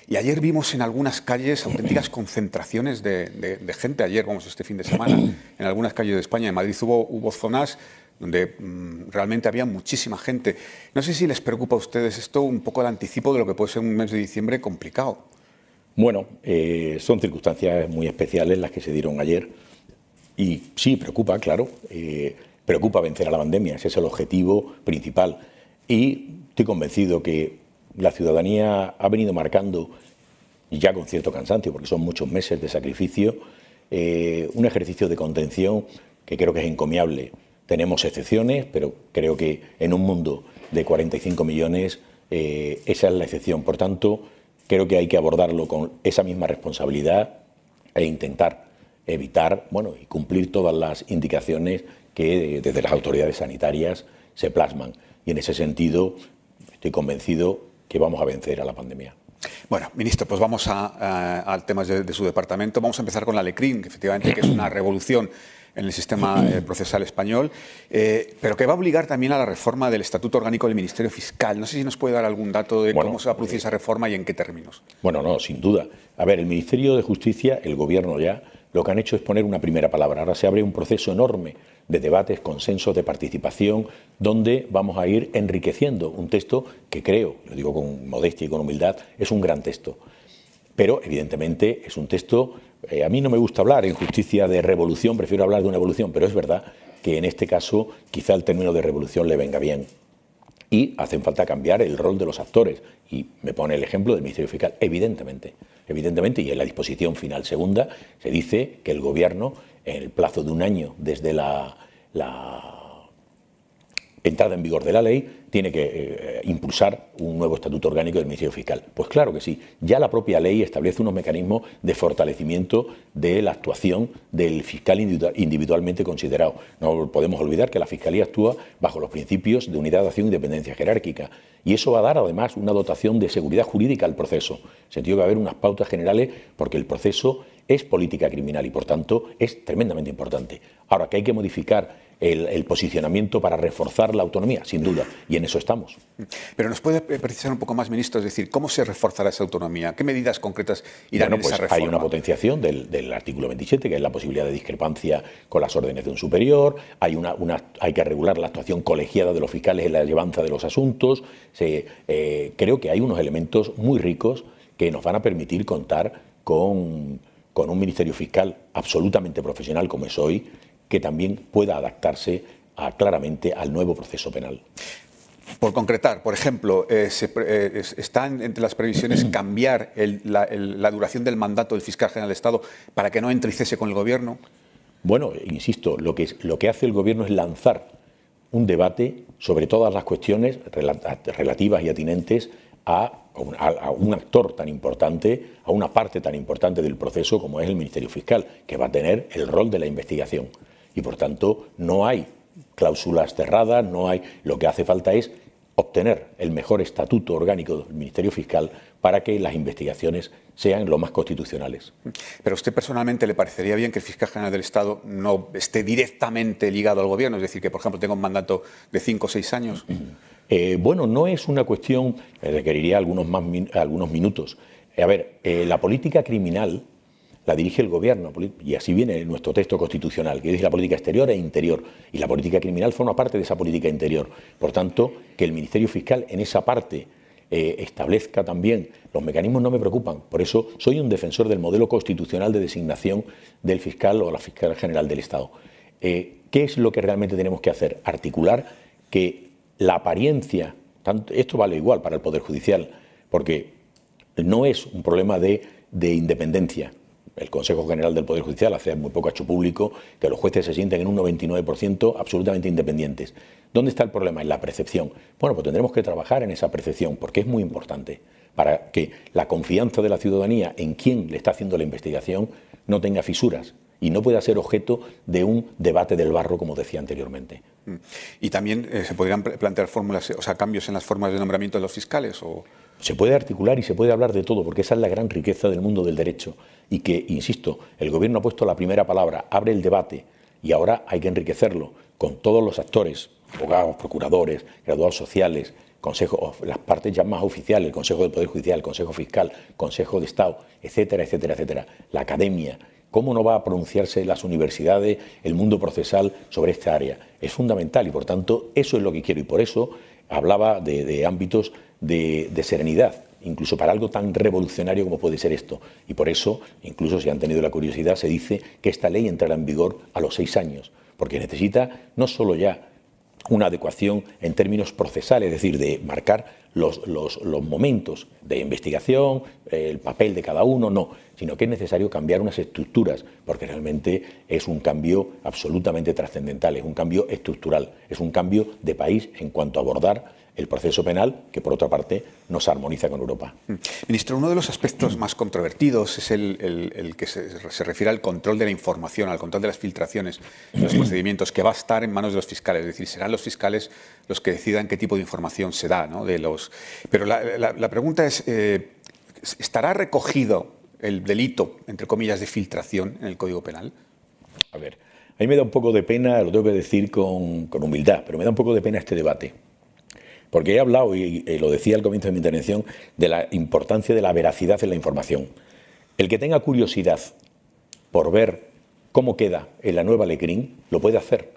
Speaker 5: Y ayer vimos en algunas calles auténticas concentraciones de, gente. Ayer, vamos, este fin de semana, en algunas calles de España, en Madrid hubo, hubo zonas donde mm, realmente había muchísima gente. No sé si les preocupa a ustedes esto un poco el anticipo de lo que puede ser un mes de diciembre complicado.
Speaker 4: Bueno, eh, son circunstancias muy especiales las que se dieron ayer y sí, preocupa, claro, eh, preocupa vencer a la pandemia, ese es el objetivo principal. Y estoy convencido que la ciudadanía ha venido marcando, ya con cierto cansancio, porque son muchos meses de sacrificio, eh, un ejercicio de contención que creo que es encomiable. Tenemos excepciones, pero creo que en un mundo de 45 millones eh, esa es la excepción. Por tanto, creo que hay que abordarlo con esa misma responsabilidad e intentar evitar bueno, y cumplir todas las indicaciones que desde las autoridades sanitarias se plasman. Y en ese sentido, estoy convencido que vamos a vencer a la pandemia.
Speaker 5: Bueno, ministro, pues vamos al tema de, su departamento. Vamos a empezar con la LECRIN, que efectivamente que es una revolución en el sistema eh, procesal español, eh, pero que va a obligar también a la reforma del Estatuto Orgánico del Ministerio Fiscal. No sé si nos puede dar algún dato de cómo se va a producir esa reforma y en qué términos.
Speaker 4: Bueno, no, sin duda. A ver, el Ministerio de Justicia, el Gobierno ya, lo que han hecho es poner una primera palabra. Ahora se abre un proceso enorme de debates, consensos, de participación, donde vamos a ir enriqueciendo un texto que creo, lo digo con modestia y con humildad, es un gran texto. Pero, evidentemente, es un texto, eh, a mí no me gusta hablar en justicia de revolución, prefiero hablar de una evolución, pero es verdad que en este caso quizá el término de revolución le venga bien. Y hacen falta cambiar el rol de los actores. Y me pone el ejemplo del Ministerio Fiscal, evidentemente. Evidentemente, y en la disposición final segunda se dice que el Gobierno en el plazo de un año desde la, entrada en vigor de la ley, tiene que eh, impulsar un nuevo estatuto orgánico del Ministerio Fiscal. Pues claro que sí. Ya la propia ley establece unos mecanismos de fortalecimiento de la actuación del fiscal individualmente considerado. No podemos olvidar que la Fiscalía actúa bajo los principios de unidad de acción y dependencia jerárquica. Y eso va a dar además una dotación de seguridad jurídica al proceso. En sentido que va a haber unas pautas generales porque el proceso es política criminal y por tanto es tremendamente importante. Ahora que hay que modificar el, posicionamiento para reforzar la autonomía, sin duda, y en eso estamos.
Speaker 5: Pero nos puede precisar un poco más, ministro, es decir, ¿cómo se reforzará esa autonomía? ¿Qué medidas concretas irán
Speaker 4: bueno, pues
Speaker 5: esa reforma?
Speaker 4: Hay una potenciación del, artículo 27, que es la posibilidad de discrepancia con las órdenes de un superior, hay, una, hay que regular la actuación colegiada de los fiscales en la llevanza de los asuntos. Eh, creo que hay unos elementos muy ricos que nos van a permitir contar con, con un Ministerio Fiscal absolutamente profesional como es hoy, que también pueda adaptarse claramente al nuevo proceso penal.
Speaker 5: Por concretar, por ejemplo, eh, eh, ¿están entre las previsiones cambiar la, duración del mandato del fiscal general de Estado para que no entre y cese con el Gobierno?
Speaker 4: Bueno, insisto, lo que, lo que hace el Gobierno es lanzar un debate sobre todas las cuestiones relativas y atinentes a, a, un actor tan importante, a una parte tan importante del proceso como es el Ministerio Fiscal, que va a tener el rol de la investigación y por tanto no hay cláusulas cerradas, no hay. Lo que hace falta es obtener el mejor estatuto orgánico del Ministerio Fiscal para que las investigaciones sean lo más constitucionales.
Speaker 5: Pero a usted personalmente le parecería bien que el fiscal general del Estado no esté directamente ligado al gobierno, es decir, que por ejemplo tenga un mandato de cinco o seis años.
Speaker 4: Eh, bueno, no es una cuestión que requeriría algunos, más algunos minutos. Eh, a ver, eh, la política criminal la dirige el gobierno, y así viene nuestro texto constitucional, que dice la política exterior e interior, y la política criminal forma parte de esa política interior. Por tanto, que el Ministerio Fiscal en esa parte eh, establezca también los mecanismos no me preocupan. Por eso soy un defensor del modelo constitucional de designación del fiscal o la fiscal general del Estado. Eh, ¿Qué es lo que realmente tenemos que hacer? Articular que la apariencia, esto vale igual para el Poder Judicial, porque no es un problema de independencia, el Consejo General del Poder Judicial hace muy poco hecho público que los jueces se sienten en un 99% absolutamente independientes. ¿Dónde está el problema? En la percepción. Bueno, pues tendremos que trabajar en esa percepción porque es muy importante para que la confianza de la ciudadanía en quien le está haciendo la investigación no tenga fisuras y no pueda ser objeto de un debate del barro, como decía anteriormente.
Speaker 5: Mm. ¿Y también eh, se podrían plantear fórmulas, o sea, cambios en las formas de nombramiento de los fiscales? O...
Speaker 4: Se puede articular y se puede hablar de todo, porque esa es la gran riqueza del mundo del derecho. Y que, insisto, el Gobierno ha puesto la primera palabra, abre el debate, y ahora hay que enriquecerlo con todos los actores, abogados, procuradores, graduados sociales, consejo, las partes ya más oficiales, el Consejo del Poder Judicial, el Consejo Fiscal, Consejo de Estado, etcétera, etcétera, etcétera, la academia. ¿Cómo no va a pronunciarse las universidades, el mundo procesal sobre esta área? Es fundamental y, por tanto, eso es lo que quiero. Y por eso hablaba de ámbitos de, serenidad, incluso para algo tan revolucionario como puede ser esto. Y por eso, incluso si han tenido la curiosidad, se dice que esta ley entrará en vigor a los seis años, porque necesita no solo ya una adecuación en términos procesales, es decir, de marcar los, los, momentos de investigación, el papel de cada uno, no, sino que es necesario cambiar unas estructuras, porque realmente es un cambio absolutamente trascendental, es un cambio estructural, es un cambio de país en cuanto a abordar el proceso penal, que por otra parte nos armoniza con Europa. Mm.
Speaker 5: Ministro, uno de los aspectos más controvertidos es el, que se, refiere al control de la información, al control de las filtraciones de los procedimientos, que va a estar en manos de los fiscales. Es decir, serán los fiscales los que decidan qué tipo de información se da. ¿no? De los... Pero la, pregunta es, eh, ¿estará recogido el delito, entre comillas, de filtración en el Código Penal?
Speaker 4: A ver, a mí me da un poco de pena, lo tengo que decir con, con humildad, pero me da un poco de pena este debate porque he hablado, y, lo decía al comienzo de mi intervención, de la importancia de la veracidad en la información. El que tenga curiosidad por ver cómo queda en la nueva Lecrín, lo puede hacer.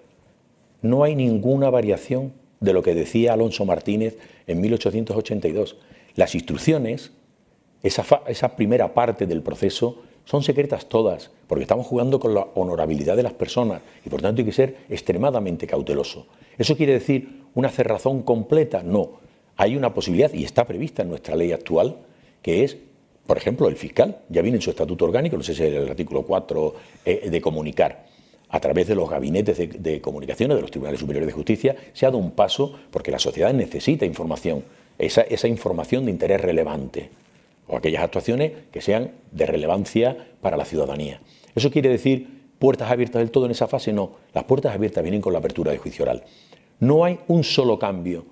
Speaker 4: No hay ninguna variación de lo que decía Alonso Martínez en 1882. Las instrucciones, esa, primera parte del proceso, son secretas todas, porque estamos jugando con la honorabilidad de las personas y por tanto hay que ser extremadamente cauteloso. Eso quiere decir una cerrazón completa, no. Hay una posibilidad, y está prevista en nuestra ley actual, que es, por ejemplo, el fiscal, ya viene en su estatuto orgánico, no sé si es el artículo 4, eh, de comunicar. a través de los gabinetes de, comunicaciones de los tribunales superiores de justicia, se ha dado un paso porque la sociedad necesita información, esa información de interés relevante o aquellas actuaciones que sean de relevancia para la ciudadanía. ¿Eso quiere decir puertas abiertas del todo en esa fase? No, las puertas abiertas vienen con la apertura de juicio oral. No hay un solo cambio,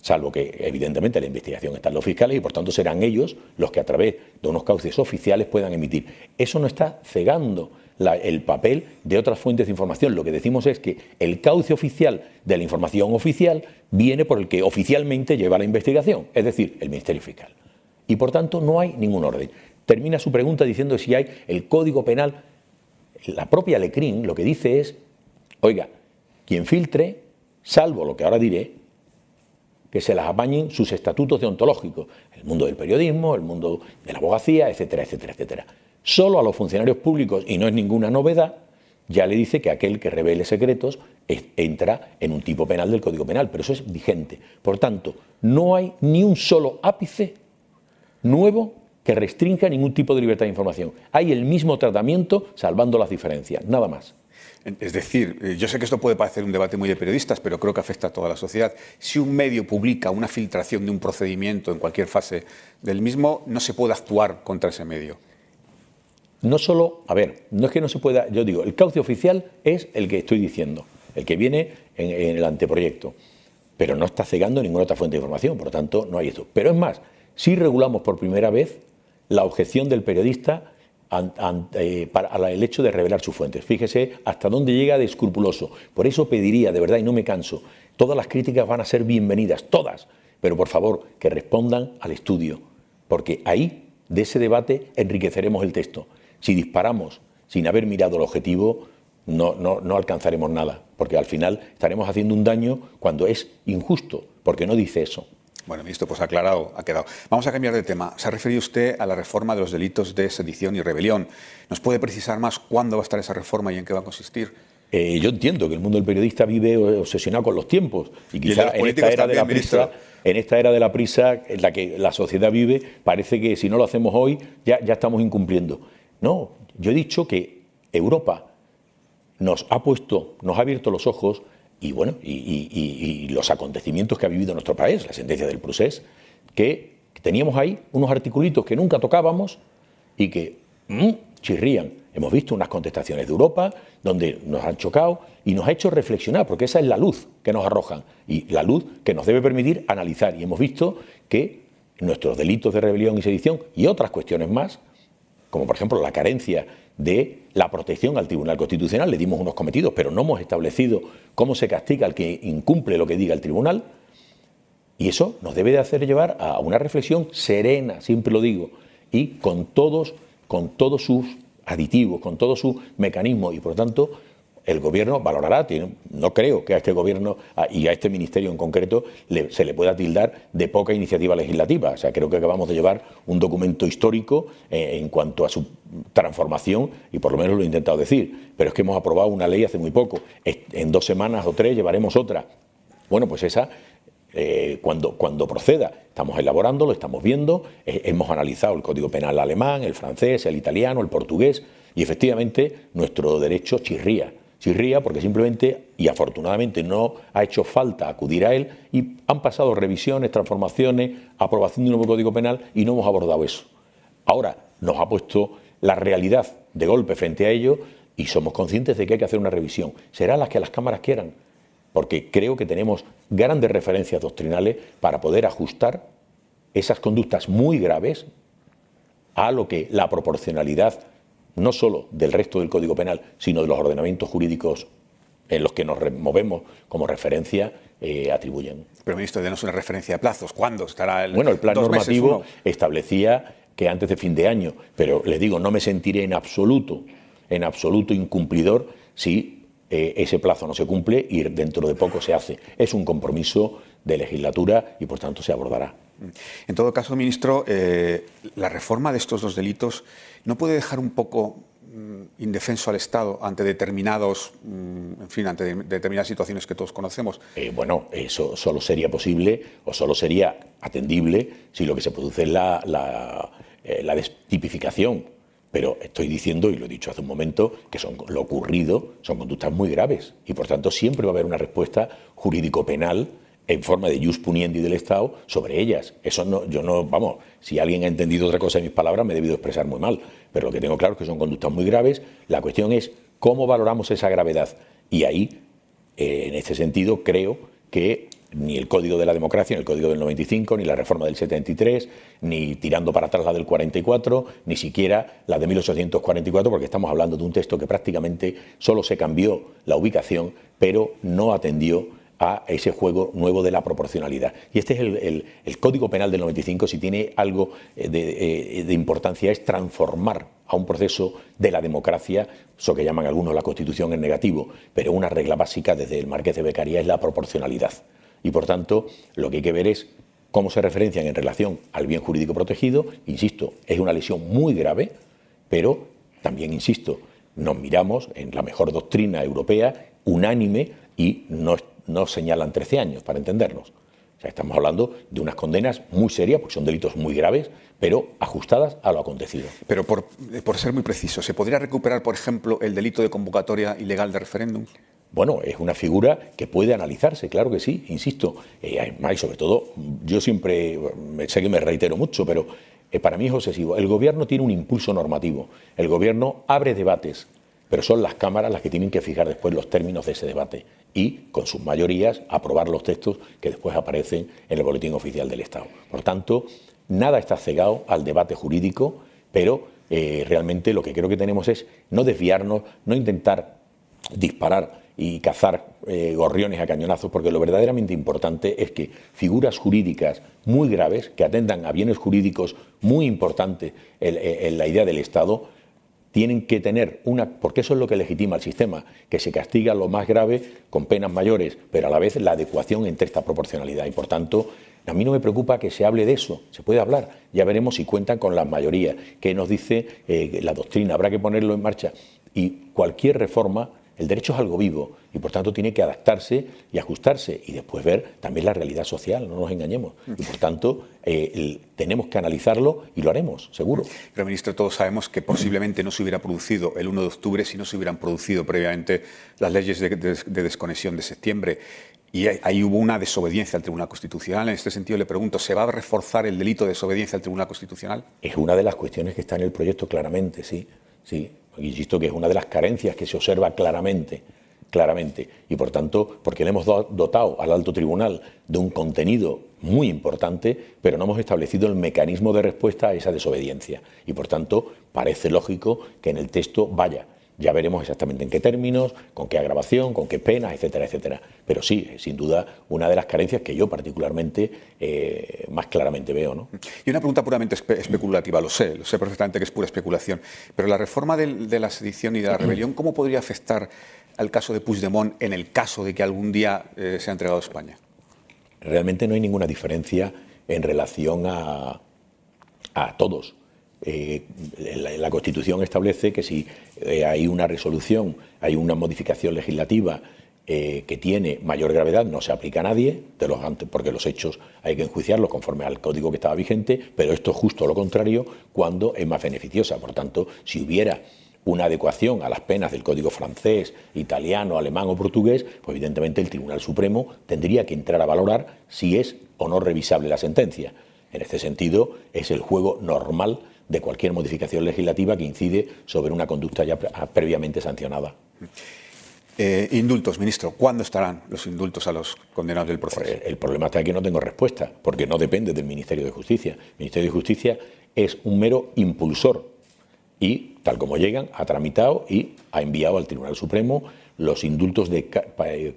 Speaker 4: salvo que evidentemente la investigación está en los fiscales y por tanto serán ellos los que a través de unos cauces oficiales puedan emitir. Eso no está cegando el papel de otras fuentes de información. Lo que decimos es que el cauce oficial de la información oficial viene por el que oficialmente lleva la investigación, es decir, el Ministerio Fiscal. Y por tanto no hay ningún orden. Termina su pregunta diciendo si hay el Código Penal. La propia Lecrín lo que dice es, oiga, quien filtre, salvo lo que ahora diré, que se las apañen sus estatutos deontológicos, el mundo del periodismo, el mundo de la abogacía, etcétera, etcétera, etcétera. Solo a los funcionarios públicos, y no es ninguna novedad, ya le dice que aquel que revele secretos entra en un tipo penal del Código Penal, pero eso es vigente. Por tanto, no hay ni un solo ápice nuevo que restrinja ningún tipo de libertad de información. Hay el mismo tratamiento salvando las diferencias, nada más.
Speaker 5: Es decir, eh, yo sé que esto puede parecer un debate muy de periodistas, pero creo que afecta a toda la sociedad. Si un medio publica una filtración de un procedimiento en cualquier fase del mismo, no se puede actuar contra ese medio.
Speaker 4: No solo, a ver, no es que no se pueda, yo digo, el cauce oficial es el que estoy diciendo, el que viene en, en el anteproyecto, pero no está cegando ninguna otra fuente de información, por lo tanto no hay esto. Pero es más, si regulamos por primera vez la objeción del periodista eh, para el hecho de revelar sus fuentes. Fíjese hasta dónde llega de escrupuloso. Por eso pediría, de verdad, y no me canso, todas las críticas van a ser bienvenidas, todas, pero por favor que respondan al estudio, porque ahí, de ese debate, enriqueceremos el texto. Si disparamos sin haber mirado el objetivo, no, no alcanzaremos nada, porque al final estaremos haciendo un daño cuando es injusto, porque no dice eso.
Speaker 5: Bueno, ministro, pues aclarado, ha quedado. Vamos a cambiar de tema. Se ha referido usted a la reforma de los delitos de sedición y rebelión. ¿Nos puede precisar más cuándo va a estar esa reforma y en qué va a consistir?
Speaker 4: Eh, yo entiendo que el mundo del periodista vive obsesionado con los tiempos y quizá en esta era de la prisa, en esta era de la prisa en la que la sociedad vive, parece que si no lo hacemos hoy ya, ya estamos incumpliendo. No, yo he dicho que Europa nos ha puesto, nos ha abierto los ojos y bueno, y, los acontecimientos que ha vivido nuestro país, la sentencia del procés, que teníamos ahí unos articulitos que nunca tocábamos y que mm, chirrían. Hemos visto unas contestaciones de Europa donde nos han chocado y nos ha hecho reflexionar, porque esa es la luz que nos arrojan y la luz que nos debe permitir analizar. Y hemos visto que nuestros delitos de rebelión y sedición y otras cuestiones más, como por ejemplo la carencia de la protección al Tribunal Constitucional. Le dimos unos cometidos, pero no hemos establecido cómo se castiga al que incumple lo que diga el Tribunal. Y eso nos debe de hacer llevar a una reflexión serena, siempre lo digo, y con todos, con todos sus aditivos, con todos sus mecanismos, y por tanto el gobierno valorará, no creo que a este gobierno y a este ministerio en concreto se le pueda tildar de poca iniciativa legislativa. O sea, creo que acabamos de llevar un documento histórico eh, en cuanto a su transformación y por lo menos lo he intentado decir. Pero es que hemos aprobado una ley hace muy poco. En dos semanas o tres llevaremos otra. Bueno, pues esa eh, cuando, cuando, proceda. Estamos elaborándolo, estamos viendo, eh, hemos analizado el Código Penal alemán, el francés, el italiano, el portugués, y efectivamente nuestro derecho chirría chirría porque simplemente y afortunadamente no ha hecho falta acudir a él y han pasado revisiones, transformaciones, aprobación de un nuevo Código Penal y no hemos abordado eso. Ahora nos ha puesto la realidad de golpe frente a ello y somos conscientes de que hay que hacer una revisión. Será las que las cámaras quieran, porque creo que tenemos grandes referencias doctrinales para poder ajustar esas conductas muy graves a lo que la proporcionalidad no solo del resto del Código Penal, sino de los ordenamientos jurídicos en los que nos movemos como referencia eh, atribuyen.
Speaker 5: Pero, ministro, denos una referencia de plazos. ¿Cuándo estará el.?
Speaker 4: Bueno, el plan normativo establecía que antes de fin de año, pero les digo, no me sentiré en absoluto, en absoluto incumplidor si eh, ese plazo no se cumple y dentro de poco se hace. Es un compromiso de legislatura y por tanto se abordará.
Speaker 5: En todo caso, ministro, eh, la reforma de estos dos delitos no puede dejar un poco mm, indefenso al Estado ante determinados, mm, en fin, ante determinadas situaciones que todos conocemos.
Speaker 4: Eh, bueno, eso solo sería posible o solo sería atendible si lo que se produce es la, la, eh, destipificación. Pero estoy diciendo, y lo he dicho hace un momento, que son, lo ocurrido son conductas muy graves y por tanto siempre va a haber una respuesta jurídico-penal en forma de jus puniendi del Estado sobre ellas. Eso no, yo no, vamos, si alguien ha entendido otra cosa de mis palabras me he debido expresar muy mal, pero lo que tengo claro es que son conductas muy graves. La cuestión es cómo valoramos esa gravedad. Y ahí, eh, en este sentido, creo que ni el Código de la Democracia, ni el Código del 95, ni la reforma del 73, ni tirando para atrás la del 44, ni siquiera la de 1844, porque estamos hablando de un texto que prácticamente solo se cambió la ubicación, pero no atendió a ese juego nuevo de la proporcionalidad. Y este es el, Código Penal del 95, si tiene algo eh, de, eh, de, importancia, es transformar a un proceso de la democracia, eso que llaman algunos la Constitución en negativo, pero una regla básica desde el Marqués de Becaría es la proporcionalidad. Y por tanto, lo que hay que ver es cómo se referencian en relación al bien jurídico protegido. Insisto, es una lesión muy grave, pero también, insisto, nos miramos en la mejor doctrina europea, unánime, y no, no señalan 13 años, para entendernos. O sea, estamos hablando de unas condenas muy serias, porque son delitos muy graves, pero ajustadas a lo acontecido.
Speaker 5: Pero por, por ser muy preciso, ¿se podría recuperar, por ejemplo, el delito de convocatoria ilegal de referéndum?
Speaker 4: Bueno, es una figura que puede analizarse, claro que sí, insisto. Eh, y sobre todo, yo siempre, sé que me reitero mucho, pero eh, para mí es obsesivo. El gobierno tiene un impulso normativo. El gobierno abre debates, pero son las cámaras las que tienen que fijar después los términos de ese debate y, con sus mayorías, aprobar los textos que después aparecen en el Boletín Oficial del Estado. Por tanto, nada está cegado al debate jurídico, pero eh, realmente lo que creo que tenemos es no desviarnos, no intentar disparar y cazar eh, gorriones a cañonazos, porque lo verdaderamente importante es que figuras jurídicas muy graves, que atendan a bienes jurídicos muy importantes en, la idea del Estado, tienen que tener una, porque eso es lo que legitima el sistema, que se castiga lo más grave con penas mayores, pero a la vez la adecuación entre esta proporcionalidad. Y por tanto, a mí no me preocupa que se hable de eso, se puede hablar, ya veremos si cuentan con la mayoría, que nos dice eh, la doctrina, habrá que ponerlo en marcha. Y cualquier reforma el derecho es algo vivo y por tanto tiene que adaptarse y ajustarse y después ver también la realidad social, no nos engañemos. Y por tanto eh, tenemos que analizarlo y lo haremos, seguro.
Speaker 5: Pero ministro, todos sabemos que posiblemente no se hubiera producido el 1 de octubre si no se hubieran producido previamente las leyes de, desconexión de septiembre. Y ahí hubo una desobediencia al Tribunal Constitucional. En este sentido, le pregunto, ¿se va a reforzar el delito de desobediencia al Tribunal Constitucional?
Speaker 4: Es una de las cuestiones que está en el proyecto claramente, sí. sí insisto que es una de las carencias que se observa claramente, claramente, y por tanto, porque le hemos dotado al alto tribunal de un contenido muy importante, pero no hemos establecido el mecanismo de respuesta a esa desobediencia. Y por tanto, parece lógico que en el texto vaya ya veremos exactamente en qué términos, con qué agravación, con qué pena, etcétera, etcétera. Pero sí, sin duda, una de las carencias que yo particularmente eh, más claramente veo. ¿no?
Speaker 5: Y una pregunta puramente especulativa, lo sé, lo sé perfectamente que es pura especulación, pero la reforma de, la sedición y de la rebelión, ¿cómo podría afectar al caso de Puigdemont en el caso de que algún día eh, sea entregado a España?
Speaker 4: Realmente no hay ninguna diferencia en relación a, a todos. Eh, la, Constitución establece que si eh, hay una resolución, hay una modificación legislativa eh, que tiene mayor gravedad, no se aplica a nadie, porque los hechos hay que enjuiciarlos conforme al código que estaba vigente, pero esto es justo lo contrario cuando es más beneficiosa. Por tanto, si hubiera una adecuación a las penas del código francés, italiano, alemán o portugués, pues evidentemente el Tribunal Supremo tendría que entrar a valorar si es o no revisable la sentencia. En este sentido, es el juego normal de cualquier modificación legislativa que incide sobre una conducta ya previamente sancionada.
Speaker 5: Eh, indultos, ministro. ¿Cuándo estarán los indultos a los condenados del proceso?
Speaker 4: Pues el problema está que no tengo respuesta, porque no depende del Ministerio de Justicia. El Ministerio de Justicia es un mero impulsor y, tal como llegan, ha tramitado y ha enviado al Tribunal Supremo los indultos de,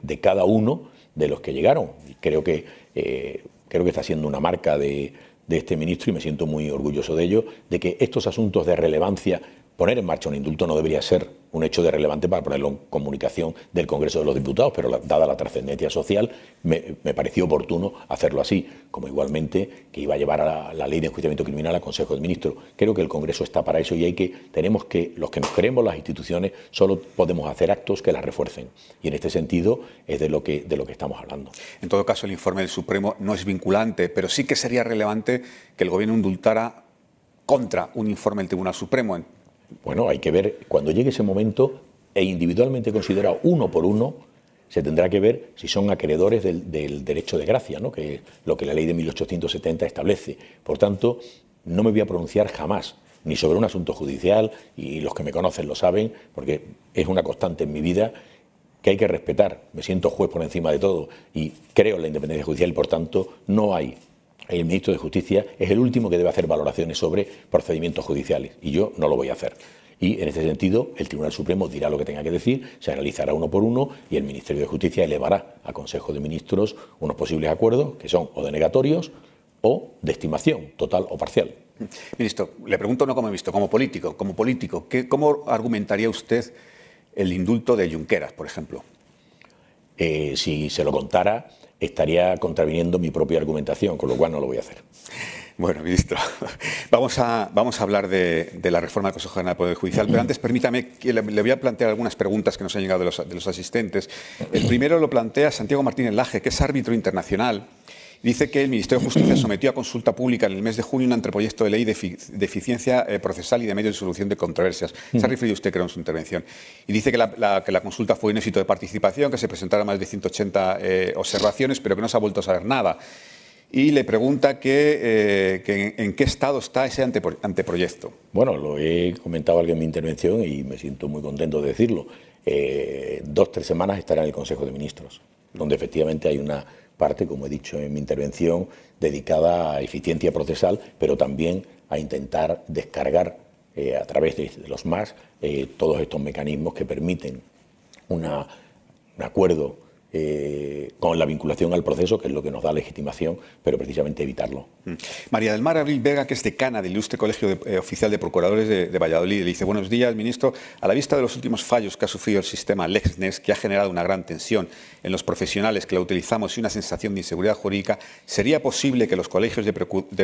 Speaker 4: de cada uno de los que llegaron. Creo que, eh, creo que está siendo una marca de, de este ministro y me siento muy orgulloso de ello, de que estos asuntos de relevancia, poner en marcha un indulto no debería ser un hecho de relevante para ponerlo en comunicación del Congreso de los Diputados, pero dada la trascendencia social, me, pareció oportuno hacerlo así, como igualmente que iba a llevar a la, ley de enjuiciamiento criminal al Consejo de Ministros. Creo que el Congreso está para eso y hay que, tenemos que, los que nos creemos las instituciones, solo podemos hacer actos que las refuercen. Y en este sentido es de lo que, de lo que estamos hablando.
Speaker 5: En todo caso, el informe del Supremo no es vinculante, pero sí que sería relevante que el Gobierno indultara contra un informe del Tribunal Supremo
Speaker 4: bueno, hay que ver cuando llegue ese momento e individualmente considerado uno por uno, se tendrá que ver si son acreedores del, derecho de gracia, ¿no? que es lo que la ley de 1870 establece. Por tanto, no me voy a pronunciar jamás ni sobre un asunto judicial, y los que me conocen lo saben, porque es una constante en mi vida que hay que respetar. Me siento juez por encima de todo y creo en la independencia judicial y, por tanto, no hay. El ministro de Justicia es el último que debe hacer valoraciones sobre procedimientos judiciales y yo no lo voy a hacer. Y en este sentido, el Tribunal Supremo dirá lo que tenga que decir, se analizará uno por uno y el Ministerio de Justicia elevará a Consejo de Ministros unos posibles acuerdos que son o denegatorios o de estimación total o parcial.
Speaker 5: Ministro, le pregunto no como visto, como político, como político, ¿cómo argumentaría usted el indulto de Junqueras, por ejemplo?
Speaker 4: Eh, si se lo contara, estaría contraviniendo mi propia argumentación, con lo cual no lo voy a hacer.
Speaker 5: Bueno, ministro, vamos a, vamos a hablar de, la reforma del Consejo General del Poder Judicial, pero antes permítame que le, voy a plantear algunas preguntas que nos han llegado de los, de los asistentes. El primero lo plantea Santiago Martínez Laje, que es árbitro internacional dice que el Ministerio de Justicia sometió a consulta pública en el mes de junio un anteproyecto de ley de, eficiencia eh, procesal y de medios de solución de controversias. Se ha referido usted, creo, en su intervención. Y dice que la, consulta fue un éxito de participación, que se presentaron más de 180 eh, observaciones, pero que no se ha vuelto a saber nada. Y le pregunta que, eh, en, qué estado está ese anteproyecto.
Speaker 4: Bueno, lo he comentado alguien en mi intervención y me siento muy contento de decirlo. dos, tres semanas estará en el Consejo de Ministros, donde efectivamente hay una parte, como he dicho en mi intervención, dedicada a eficiencia procesal, pero también a intentar descargar eh, a través de, los más eh, todos estos mecanismos que permiten un acuerdo eh, con la vinculación al proceso, que es lo que nos da legitimación, pero precisamente evitarlo. Mm.
Speaker 5: María del Mar Abril Vega, que es decana del Ilustre Colegio eh, Oficial de Procuradores de, Valladolid, le dice, buenos días, ministro, a la vista de los últimos fallos que ha sufrido el sistema LexNex, que ha generado una gran tensión en los profesionales que la utilizamos y una sensación de inseguridad jurídica, ¿sería posible que los colegios de,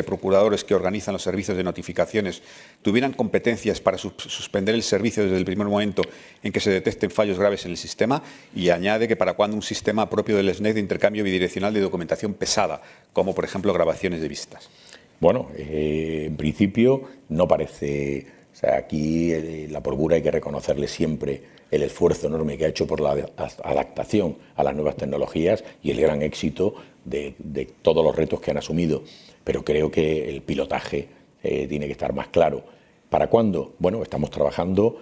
Speaker 5: procuradores que organizan los servicios de notificaciones tuvieran competencias para suspender el servicio desde el primer momento en que se detecten fallos graves en el sistema? Y añade que para cuando un sistema sistema propio del SNEC de intercambio bidireccional de documentación pesada, como por ejemplo grabaciones de vistas?
Speaker 4: Bueno, eh, en principio no parece. O sea, aquí eh, la Procura hay que reconocerle siempre el esfuerzo enorme que ha hecho por la adaptación a las nuevas tecnologías y el gran éxito de, todos los retos que han asumido. Pero creo que el pilotaje eh, tiene que estar más claro. ¿Para cuándo? Bueno, estamos trabajando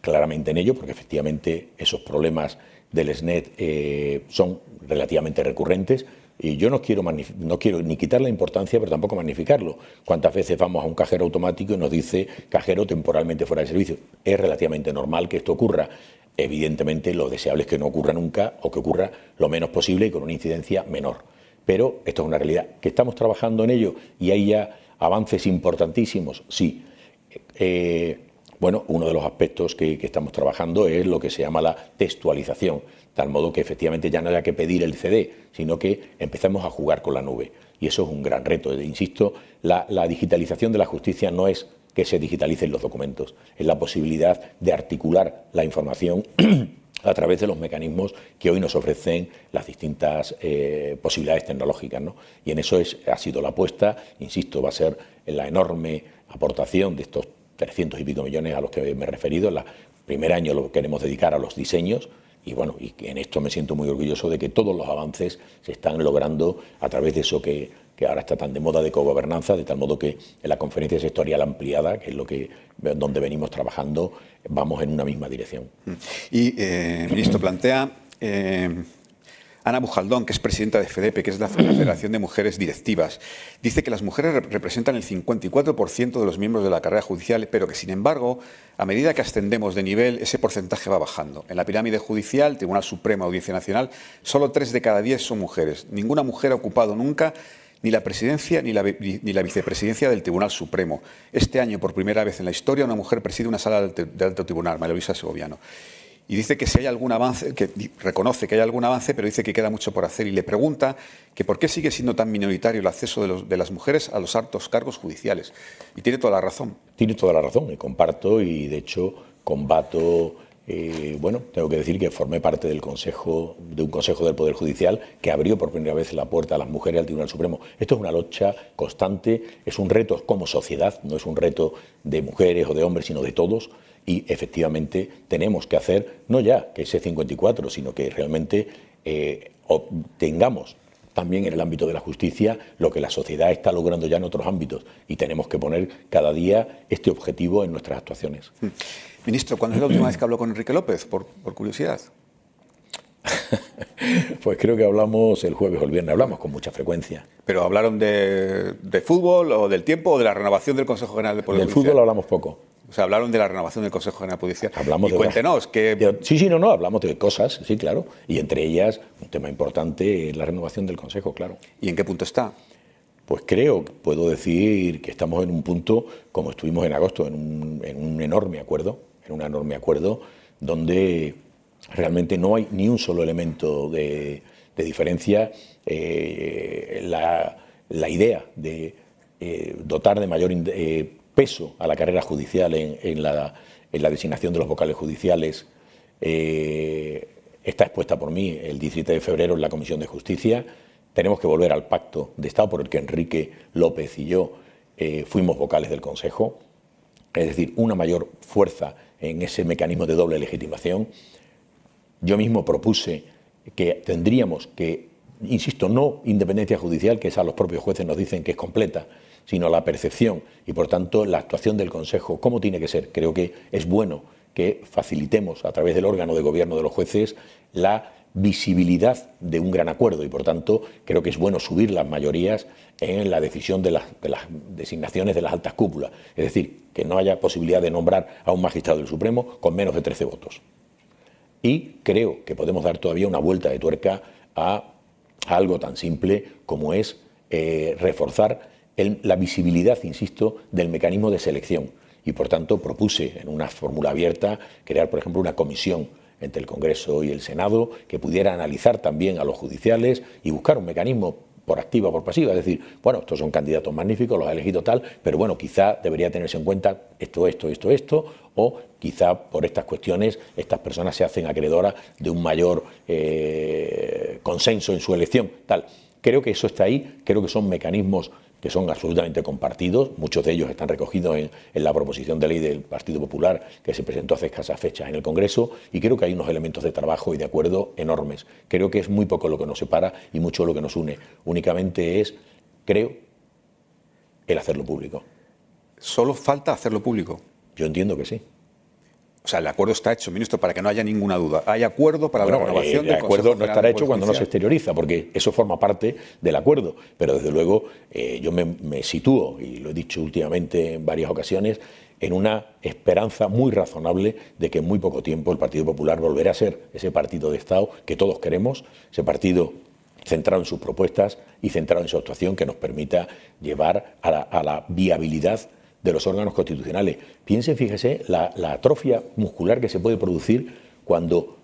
Speaker 4: claramente en ello, porque efectivamente esos problemas del SNET eh, son relativamente recurrentes. Y yo no quiero, no quiero ni quitar la importancia, pero tampoco magnificarlo. ¿Cuántas veces vamos a un cajero automático y nos dice cajero temporalmente fuera de servicio? Es relativamente normal que esto ocurra. Evidentemente, lo deseable es que no ocurra nunca o que ocurra lo menos posible y con una incidencia menor. Pero esto es una realidad. ¿Que estamos trabajando en ello y hay ya avances importantísimos? Sí. Eh, bueno, uno de los aspectos que, estamos trabajando es lo que se llama la textualización, tal modo que efectivamente ya no haya que pedir el CD, sino que empecemos a jugar con la nube. Y eso es un gran reto. Insisto, la, digitalización de la justicia no es que se digitalicen los documentos, es la posibilidad de articular la información a través de los mecanismos que hoy nos ofrecen las distintas eh, posibilidades tecnológicas. Y en eso es, ha sido la apuesta, insisto, va a ser la enorme aportación de estos 300 y pico millones a los que me he referido. El primer año lo queremos dedicar a los diseños y bueno, y en esto me siento muy orgulloso de que todos los avances se están logrando a través de eso que, ahora está tan de moda de cogobernanza, de tal modo que en la conferencia sectorial ampliada, que es lo que donde venimos trabajando, vamos en una misma dirección.
Speaker 5: Y, eh, ministro, plantea eh, Ana Bujaldón, que es presidenta de FEDEPE, que es la Federación de Mujeres Directivas, dice que las mujeres representan el 54% de los miembros de la carrera judicial, pero que, sin embargo, a medida que ascendemos de nivel, ese porcentaje va bajando. En la pirámide judicial, Tribunal Supremo, Audiencia Nacional, solo 3 de cada 10 son mujeres. Ninguna mujer ha ocupado nunca ni la presidencia ni la, vicepresidencia del Tribunal Supremo. Este año, por primera vez en la historia, una mujer preside una sala de alto tribunal, María Luisa Segoviano y dice que si hay algún avance, que reconoce que hay algún avance, pero dice que queda mucho por hacer y le pregunta que por qué sigue siendo tan minoritario el acceso de, las mujeres a los altos cargos judiciales. Y tiene toda la razón.
Speaker 4: Tiene toda la razón, y comparto y de hecho combato eh, bueno, tengo que decir que formé parte del consejo, de un consejo del Poder Judicial que abrió por primera vez la puerta a las mujeres al Tribunal Supremo. Esto es una lucha constante, es un reto como sociedad, no es un reto de mujeres o de hombres, sino de todos. Y efectivamente tenemos que hacer, no ya que ese 54, sino que realmente eh, tengamos también en el ámbito de la justicia lo que la sociedad está logrando ya en otros ámbitos y tenemos que poner cada día este objetivo en nuestras actuaciones.
Speaker 5: Hmm. Ministro, ¿cuándo es la última vez que habló con Enrique López, por, curiosidad?
Speaker 4: pues creo que hablamos el jueves o el viernes, hablamos con mucha frecuencia.
Speaker 5: ¿Pero hablaron de, fútbol o del tiempo o de la renovación del Consejo General de Poder
Speaker 4: Del fútbol hablamos poco.
Speaker 5: O sea, hablaron de la renovación del Consejo General Judicial.
Speaker 4: Hablamos
Speaker 5: y cuéntenos que...
Speaker 4: Sí, sí, no, no, hablamos de cosas, sí, claro. Y entre ellas, un tema importante es la renovación del Consejo, claro.
Speaker 5: ¿Y en qué punto está?
Speaker 4: Pues creo, puedo decir que estamos en un punto, como estuvimos en agosto, en un, enorme acuerdo, en un enorme acuerdo, donde realmente no hay ni un solo elemento de, diferencia. Eh, la, idea de eh, dotar de mayor eh, peso a la carrera judicial en, la, designación de los vocales judiciales está expuesta por mí el 17 de febrero en la Comisión de Justicia. Tenemos que volver al pacto de Estado por el que Enrique López y yo fuimos vocales del Consejo, es decir, una mayor fuerza en ese mecanismo de doble legitimación. Yo mismo propuse que tendríamos que, insisto, no independencia judicial, que es a los propios jueces nos dicen que es completa, sino la percepción y, por tanto, la actuación del Consejo, cómo tiene que ser. Creo que es bueno que facilitemos a través del órgano de gobierno de los jueces la visibilidad de un gran acuerdo y, por tanto, creo que es bueno subir las mayorías en la decisión de las, designaciones de las altas cúpulas. Es decir, que no haya posibilidad de nombrar a un magistrado del Supremo con menos de 13 votos. Y creo que podemos dar todavía una vuelta de tuerca a, algo tan simple como es eh, reforzar la visibilidad, insisto, del mecanismo de selección. Y por tanto propuse en una fórmula abierta crear, por ejemplo, una comisión entre el Congreso y el Senado que pudiera analizar también a los judiciales y buscar un mecanismo por activa o por pasiva, es decir, bueno, estos son candidatos magníficos, los ha elegido tal, pero bueno, quizá debería tenerse en cuenta esto, esto, esto, esto, o quizá por estas cuestiones estas personas se hacen acreedoras de un mayor eh, consenso en su elección, tal. Creo que eso está ahí, creo que son mecanismos que son absolutamente compartidos, muchos de ellos están recogidos en, la proposición de ley del Partido Popular que se presentó hace escasas fechas en el Congreso y creo que hay unos elementos de trabajo y de acuerdo enormes. Creo que es muy poco lo que nos separa y mucho lo que nos une. Únicamente es, creo, el hacerlo público.
Speaker 5: ¿Solo falta hacerlo público?
Speaker 4: Yo entiendo que sí.
Speaker 5: O sea, el acuerdo está hecho, ministro, para que no haya ninguna duda. Hay acuerdo para la renovación
Speaker 4: eh,
Speaker 5: del
Speaker 4: El acuerdo no estará hecho cuando no se exterioriza, porque eso forma parte del acuerdo. Pero desde luego eh, yo me, me sitúo, y lo he dicho últimamente en varias ocasiones, en una esperanza muy razonable de que en muy poco tiempo el Partido Popular volverá a ser ese partido de Estado que todos queremos, ese partido centrado en sus propuestas y centrado en su actuación que nos permita llevar a la, a la viabilidad de los órganos constitucionales. Piensen, fíjese, la, atrofia muscular que se puede producir cuando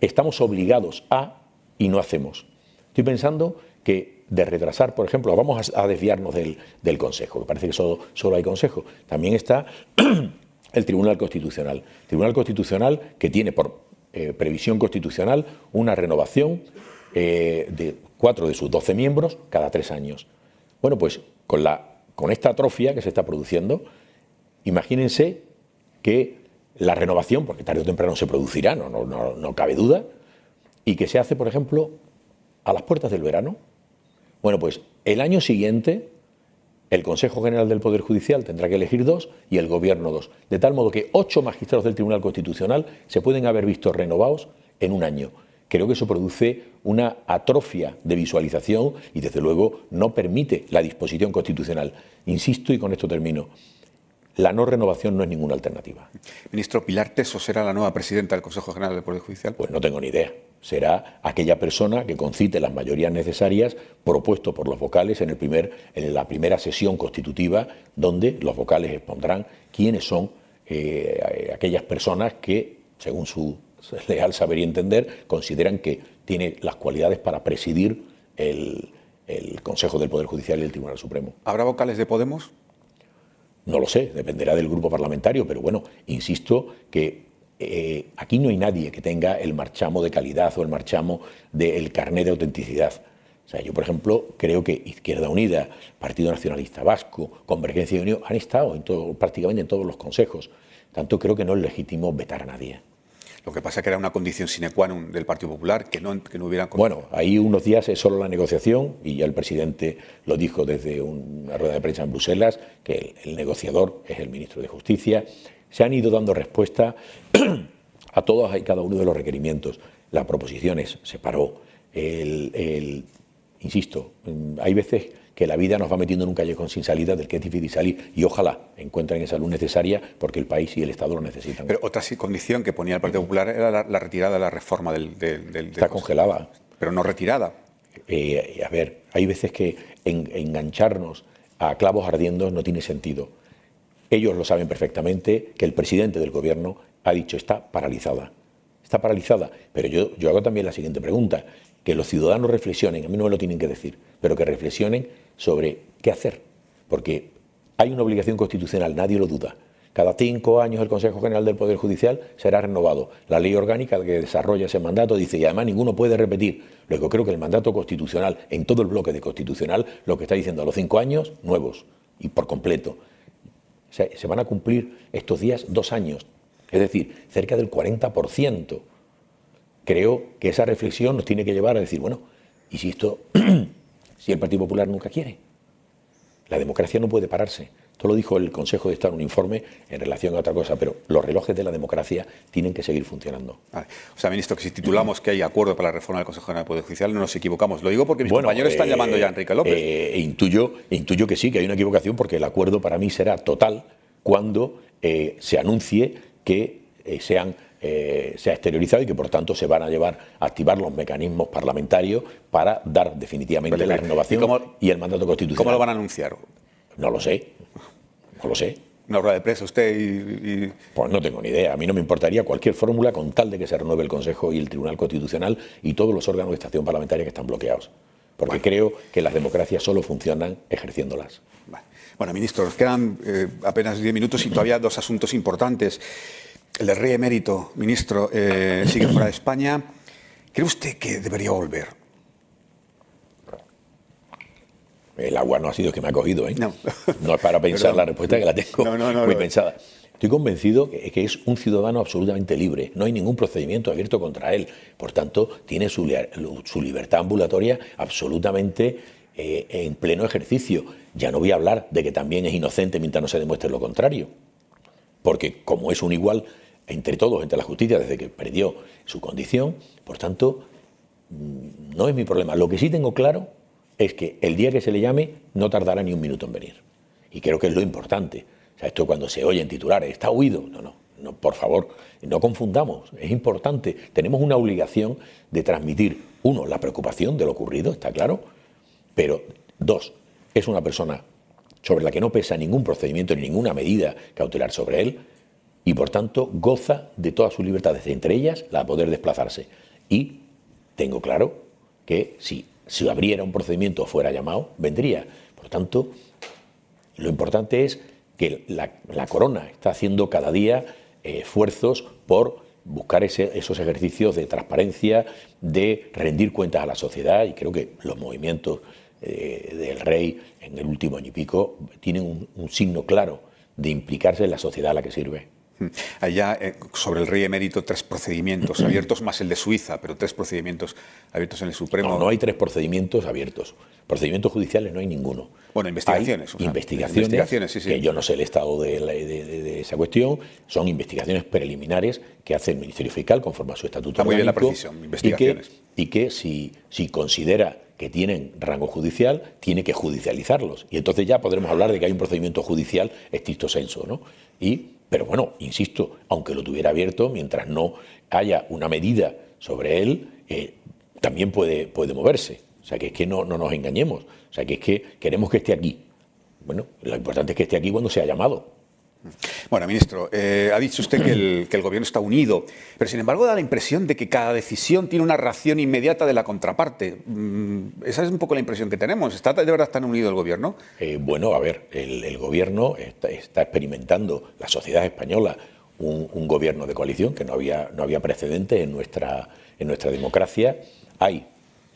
Speaker 4: estamos obligados a y no hacemos. Estoy pensando que de retrasar, por ejemplo, vamos a, desviarnos del, Consejo, que parece que solo, solo hay Consejo. También está el Tribunal Constitucional. Tribunal Constitucional que tiene por eh, previsión constitucional una renovación eh, de cuatro de sus doce miembros cada tres años. Bueno, pues con la con esta atrofia que se está produciendo, imagínense que la renovación, porque tarde o temprano se producirá, no, no, cabe duda, y que se hace, por ejemplo, a las puertas del verano. Bueno, pues el año siguiente el Consejo General del Poder Judicial tendrá que elegir dos y el Gobierno dos. De tal modo que ocho magistrados del Tribunal Constitucional se pueden haber visto renovados en un año creo que eso produce una atrofia de visualización y desde luego no permite la disposición constitucional. Insisto y con esto termino. La no renovación no es ninguna alternativa.
Speaker 5: Ministro, ¿Pilar Teso será la nueva presidenta del Consejo General del Poder Judicial?
Speaker 4: Pues no tengo ni idea. Será aquella persona que concite las mayorías necesarias propuesto por los vocales en, el primer, en la primera sesión constitutiva, donde los vocales expondrán quiénes son eh, aquellas personas que, según su leal saber y entender, consideran que tiene las cualidades para presidir el, Consejo del Poder Judicial y el Tribunal Supremo.
Speaker 5: ¿Habrá vocales de Podemos?
Speaker 4: No lo sé, dependerá del grupo parlamentario, pero bueno, insisto que eh, aquí no hay nadie que tenga el marchamo de calidad o el marchamo del carnet de autenticidad. O sea, yo, por ejemplo, creo que Izquierda Unida, Partido Nacionalista Vasco, Convergencia y Unión han estado en todo, prácticamente en todos los consejos. Tanto creo que no es legítimo vetar a nadie.
Speaker 5: Lo que pasa es que era una condición sine qua non del Partido Popular, que no, que no hubieran...
Speaker 4: Bueno, ahí unos días es solo la negociación, y ya el presidente lo dijo desde una rueda de prensa en Bruselas, que el, negociador es el ministro de Justicia. Se han ido dando respuesta a todos y cada uno de los requerimientos. Las proposiciones se paró. El, insisto, hay veces que la vida nos va metiendo en un callejón sin salida del que es difícil salir y ojalá encuentren esa luz necesaria porque el país y el Estado lo necesitan.
Speaker 5: Pero otra condición que ponía el Partido Popular era la, la retirada de la reforma del... del, del
Speaker 4: Está congelada.
Speaker 5: Pero no retirada.
Speaker 4: Eh, a ver, hay veces que en, engancharnos a clavos ardiendo no tiene sentido. Ellos lo saben perfectamente que el presidente del gobierno ha dicho está paralizada. Está paralizada. Pero yo, yo hago también la siguiente pregunta. Que los ciudadanos reflexionen, a mí no me lo tienen que decir, pero que reflexionen sobre qué hacer. Porque hay una obligación constitucional, nadie lo duda. Cada cinco años el Consejo General del Poder Judicial será renovado. La ley orgánica que desarrolla ese mandato dice, y además ninguno puede repetir. Luego creo que el mandato constitucional, en todo el bloque de constitucional, lo que está diciendo a los cinco años, nuevos y por completo. Se van a cumplir estos días dos años, es decir, cerca del 40%. Creo que esa reflexión nos tiene que llevar a decir, bueno, ¿y si esto, si el Partido Popular nunca quiere? La democracia no puede pararse. Esto lo dijo el Consejo de Estado en un informe en relación a otra cosa, pero los relojes de la democracia tienen que seguir funcionando.
Speaker 5: Vale. O sea, ministro, que si titulamos que hay acuerdo para la reforma del Consejo General del Poder Judicial, no nos equivocamos. Lo digo porque mis bueno, compañeros eh, están llamando ya a Enrique López.
Speaker 4: Eh, intuyo, intuyo que sí, que hay una equivocación, porque el acuerdo para mí será total cuando eh, se anuncie que sean eh, se ha exteriorizado y que por tanto se van a llevar a activar los mecanismos parlamentarios para dar definitivamente la
Speaker 5: ¿y
Speaker 4: renovación
Speaker 5: cómo-
Speaker 4: y el mandato constitucional.
Speaker 5: ¿Cómo lo van a anunciar?
Speaker 4: No lo sé, no lo sé.
Speaker 5: Una rueda de prensa usted y, y-
Speaker 4: Pues no tengo ni idea. A mí no me importaría cualquier fórmula con tal de que se renueve el Consejo y el Tribunal Constitucional y todos los órganos de estación parlamentaria que están bloqueados. Porque creo que las democracias solo funcionan ejerciéndolas.
Speaker 5: Vale. Bueno, ministro, nos quedan eh, apenas 10 minutos y todavía dos asuntos importantes. El del rey emérito, ministro, eh, sigue fuera de España. ¿Cree usted que debería volver?
Speaker 4: El agua no ha sido que me ha cogido, ¿eh?
Speaker 5: No.
Speaker 4: No es para pensar la respuesta que la tengo
Speaker 5: No, no, no,
Speaker 4: muy pensada. Estoy convencido que, que es un ciudadano absolutamente libre. No hay ningún procedimiento abierto contra él. Por tanto, tiene su libertad ambulatoria absolutamente eh, en pleno ejercicio. Ya no voy a hablar de que también es inocente mientras no se demuestre lo contrario. Porque como es un igual entre todos, entre la justicia, desde que perdió su condición, por tanto, mm, no es mi problema. Lo que sí tengo claro es que el día que se le llame no tardará ni un minuto en venir. Y creo que es lo importante. O sea, esto cuando se oye en titulares, está huido. No, no, no, por favor, no confundamos. Es importante. Tenemos una obligación de transmitir, uno, la preocupación de lo ocurrido, está claro, pero dos, es una persona sobre la que no pesa ningún procedimiento ni ninguna medida cautelar sobre él y por tanto goza de todas sus libertades, entre ellas la de poder desplazarse. Y tengo claro que si abriera un procedimiento fuera llamado, vendría. Por tanto, lo importante es que la, corona está haciendo cada día eh, esfuerzos por buscar esos ejercicios de transparencia, de rendir cuentas a la sociedad y creo que los movimientos eh, del rey en el último año y pico tienen un signo claro de implicarse en la sociedad a la que sirve.
Speaker 5: Allá, eh, sobre el rey emérito, tres procedimientos abiertos, más el de Suiza, pero tres procedimientos abiertos en el Supremo.
Speaker 4: No, no hay tres procedimientos abiertos. Procedimientos judiciales no hay ninguno.
Speaker 5: Bueno, investigaciones,
Speaker 4: Hay
Speaker 5: o sea,
Speaker 4: investigaciones,
Speaker 5: investigaciones, sí, sí.
Speaker 4: que yo no sé el estado de, la- de- de- de esa cuestión. Son investigaciones preliminares que hace el Ministerio Fiscal conforme a su estatuto
Speaker 5: Está muy bien la precisión, investigaciones.
Speaker 4: Y que, y que si, si considera que tienen rango judicial, tiene que judicializarlos. Y entonces ya podremos hablar de que hay un procedimiento judicial estricto senso. ¿no? Y, pero bueno, insisto, aunque lo tuviera abierto, mientras no haya una medida sobre él, eh, también puede, puede moverse. O sea, que es que no, no nos engañemos. O sea, que es que queremos que esté aquí. Bueno, lo importante es que esté aquí cuando sea llamado.
Speaker 5: Bueno, ministro, eh, ha dicho usted que el, que el gobierno está unido, pero sin embargo da la impresión de que cada decisión tiene una reacción inmediata de la contraparte. Mm, esa es un poco la impresión que tenemos. ¿Está de verdad tan unido el gobierno?
Speaker 4: Eh, bueno, a ver, el, el gobierno está, está experimentando, la sociedad española, un, gobierno de coalición, que no había, no había precedente en nuestra, en nuestra democracia. Hay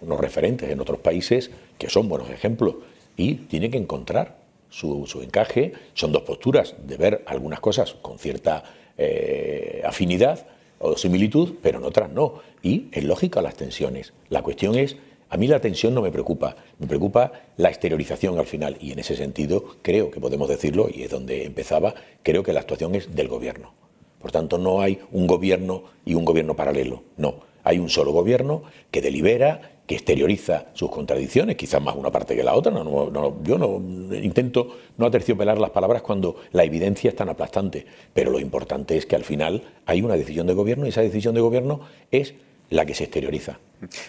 Speaker 4: unos referentes en otros países que son buenos ejemplos y tiene que encontrar su, encaje. Son dos posturas de ver algunas cosas con cierta eh, afinidad o similitud, pero en otras no. Y es lógica las tensiones. La cuestión es, a mí la tensión no me preocupa, me preocupa la exteriorización al final. Y en ese sentido creo que podemos decirlo, y es donde empezaba, creo que la actuación es del gobierno. Por tanto, no hay un gobierno y un gobierno paralelo, no. Hay un solo gobierno que delibera, que exterioriza sus contradicciones, quizás más una parte que la otra. No, yo no intento no aterciopelar las palabras cuando la evidencia es tan aplastante, pero lo importante es que al final hay una decisión de gobierno y esa decisión de gobierno es la que se exterioriza.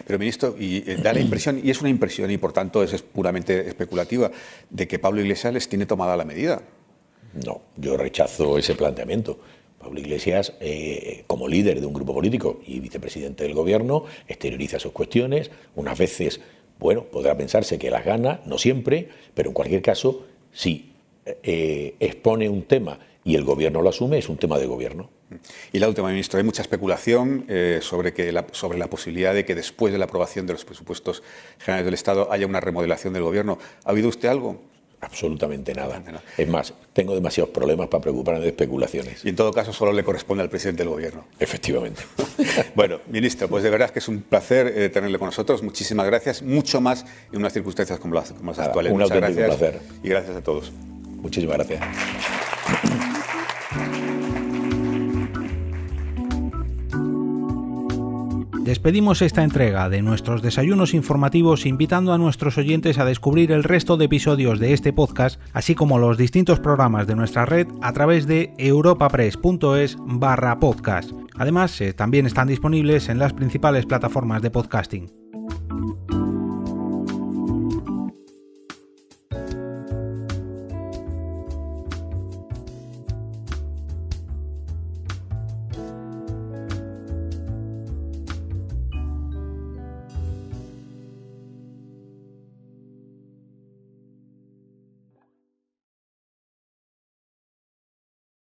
Speaker 5: Pero, ministro, y eh, da la impresión, y es una impresión y por tanto es puramente especulativa, de que Pablo Iglesias les tiene tomada la medida.
Speaker 4: No, yo rechazo ese planteamiento. Pablo Iglesias, eh, como líder de un grupo político y vicepresidente del gobierno, exterioriza sus cuestiones. Unas veces, bueno, podrá pensarse que las gana, no siempre, pero en cualquier caso, si eh, expone un tema y el gobierno lo asume, es un tema de gobierno.
Speaker 5: Y la última, ministro, hay mucha especulación eh, sobre, que la, sobre la posibilidad de que después de la aprobación de los presupuestos generales del Estado haya una remodelación del gobierno. ¿Ha habido usted algo?
Speaker 4: Absolutamente nada. Es más, tengo demasiados problemas para preocuparme de especulaciones.
Speaker 5: Y en todo caso solo le corresponde al presidente del gobierno.
Speaker 4: Efectivamente.
Speaker 5: bueno, ministro, pues de verdad que es un placer eh, tenerle con nosotros. Muchísimas gracias. Mucho más en unas circunstancias como las, como actuales.
Speaker 4: Un
Speaker 5: Muchas
Speaker 4: gracias. placer.
Speaker 5: Y gracias a todos.
Speaker 4: Muchísimas gracias.
Speaker 2: Despedimos esta entrega de nuestros desayunos informativos invitando a nuestros oyentes a descubrir el resto de episodios de este podcast, así como los distintos programas de nuestra red a través de europapress.es barra podcast. Además, eh, también están disponibles en las principales plataformas de podcasting.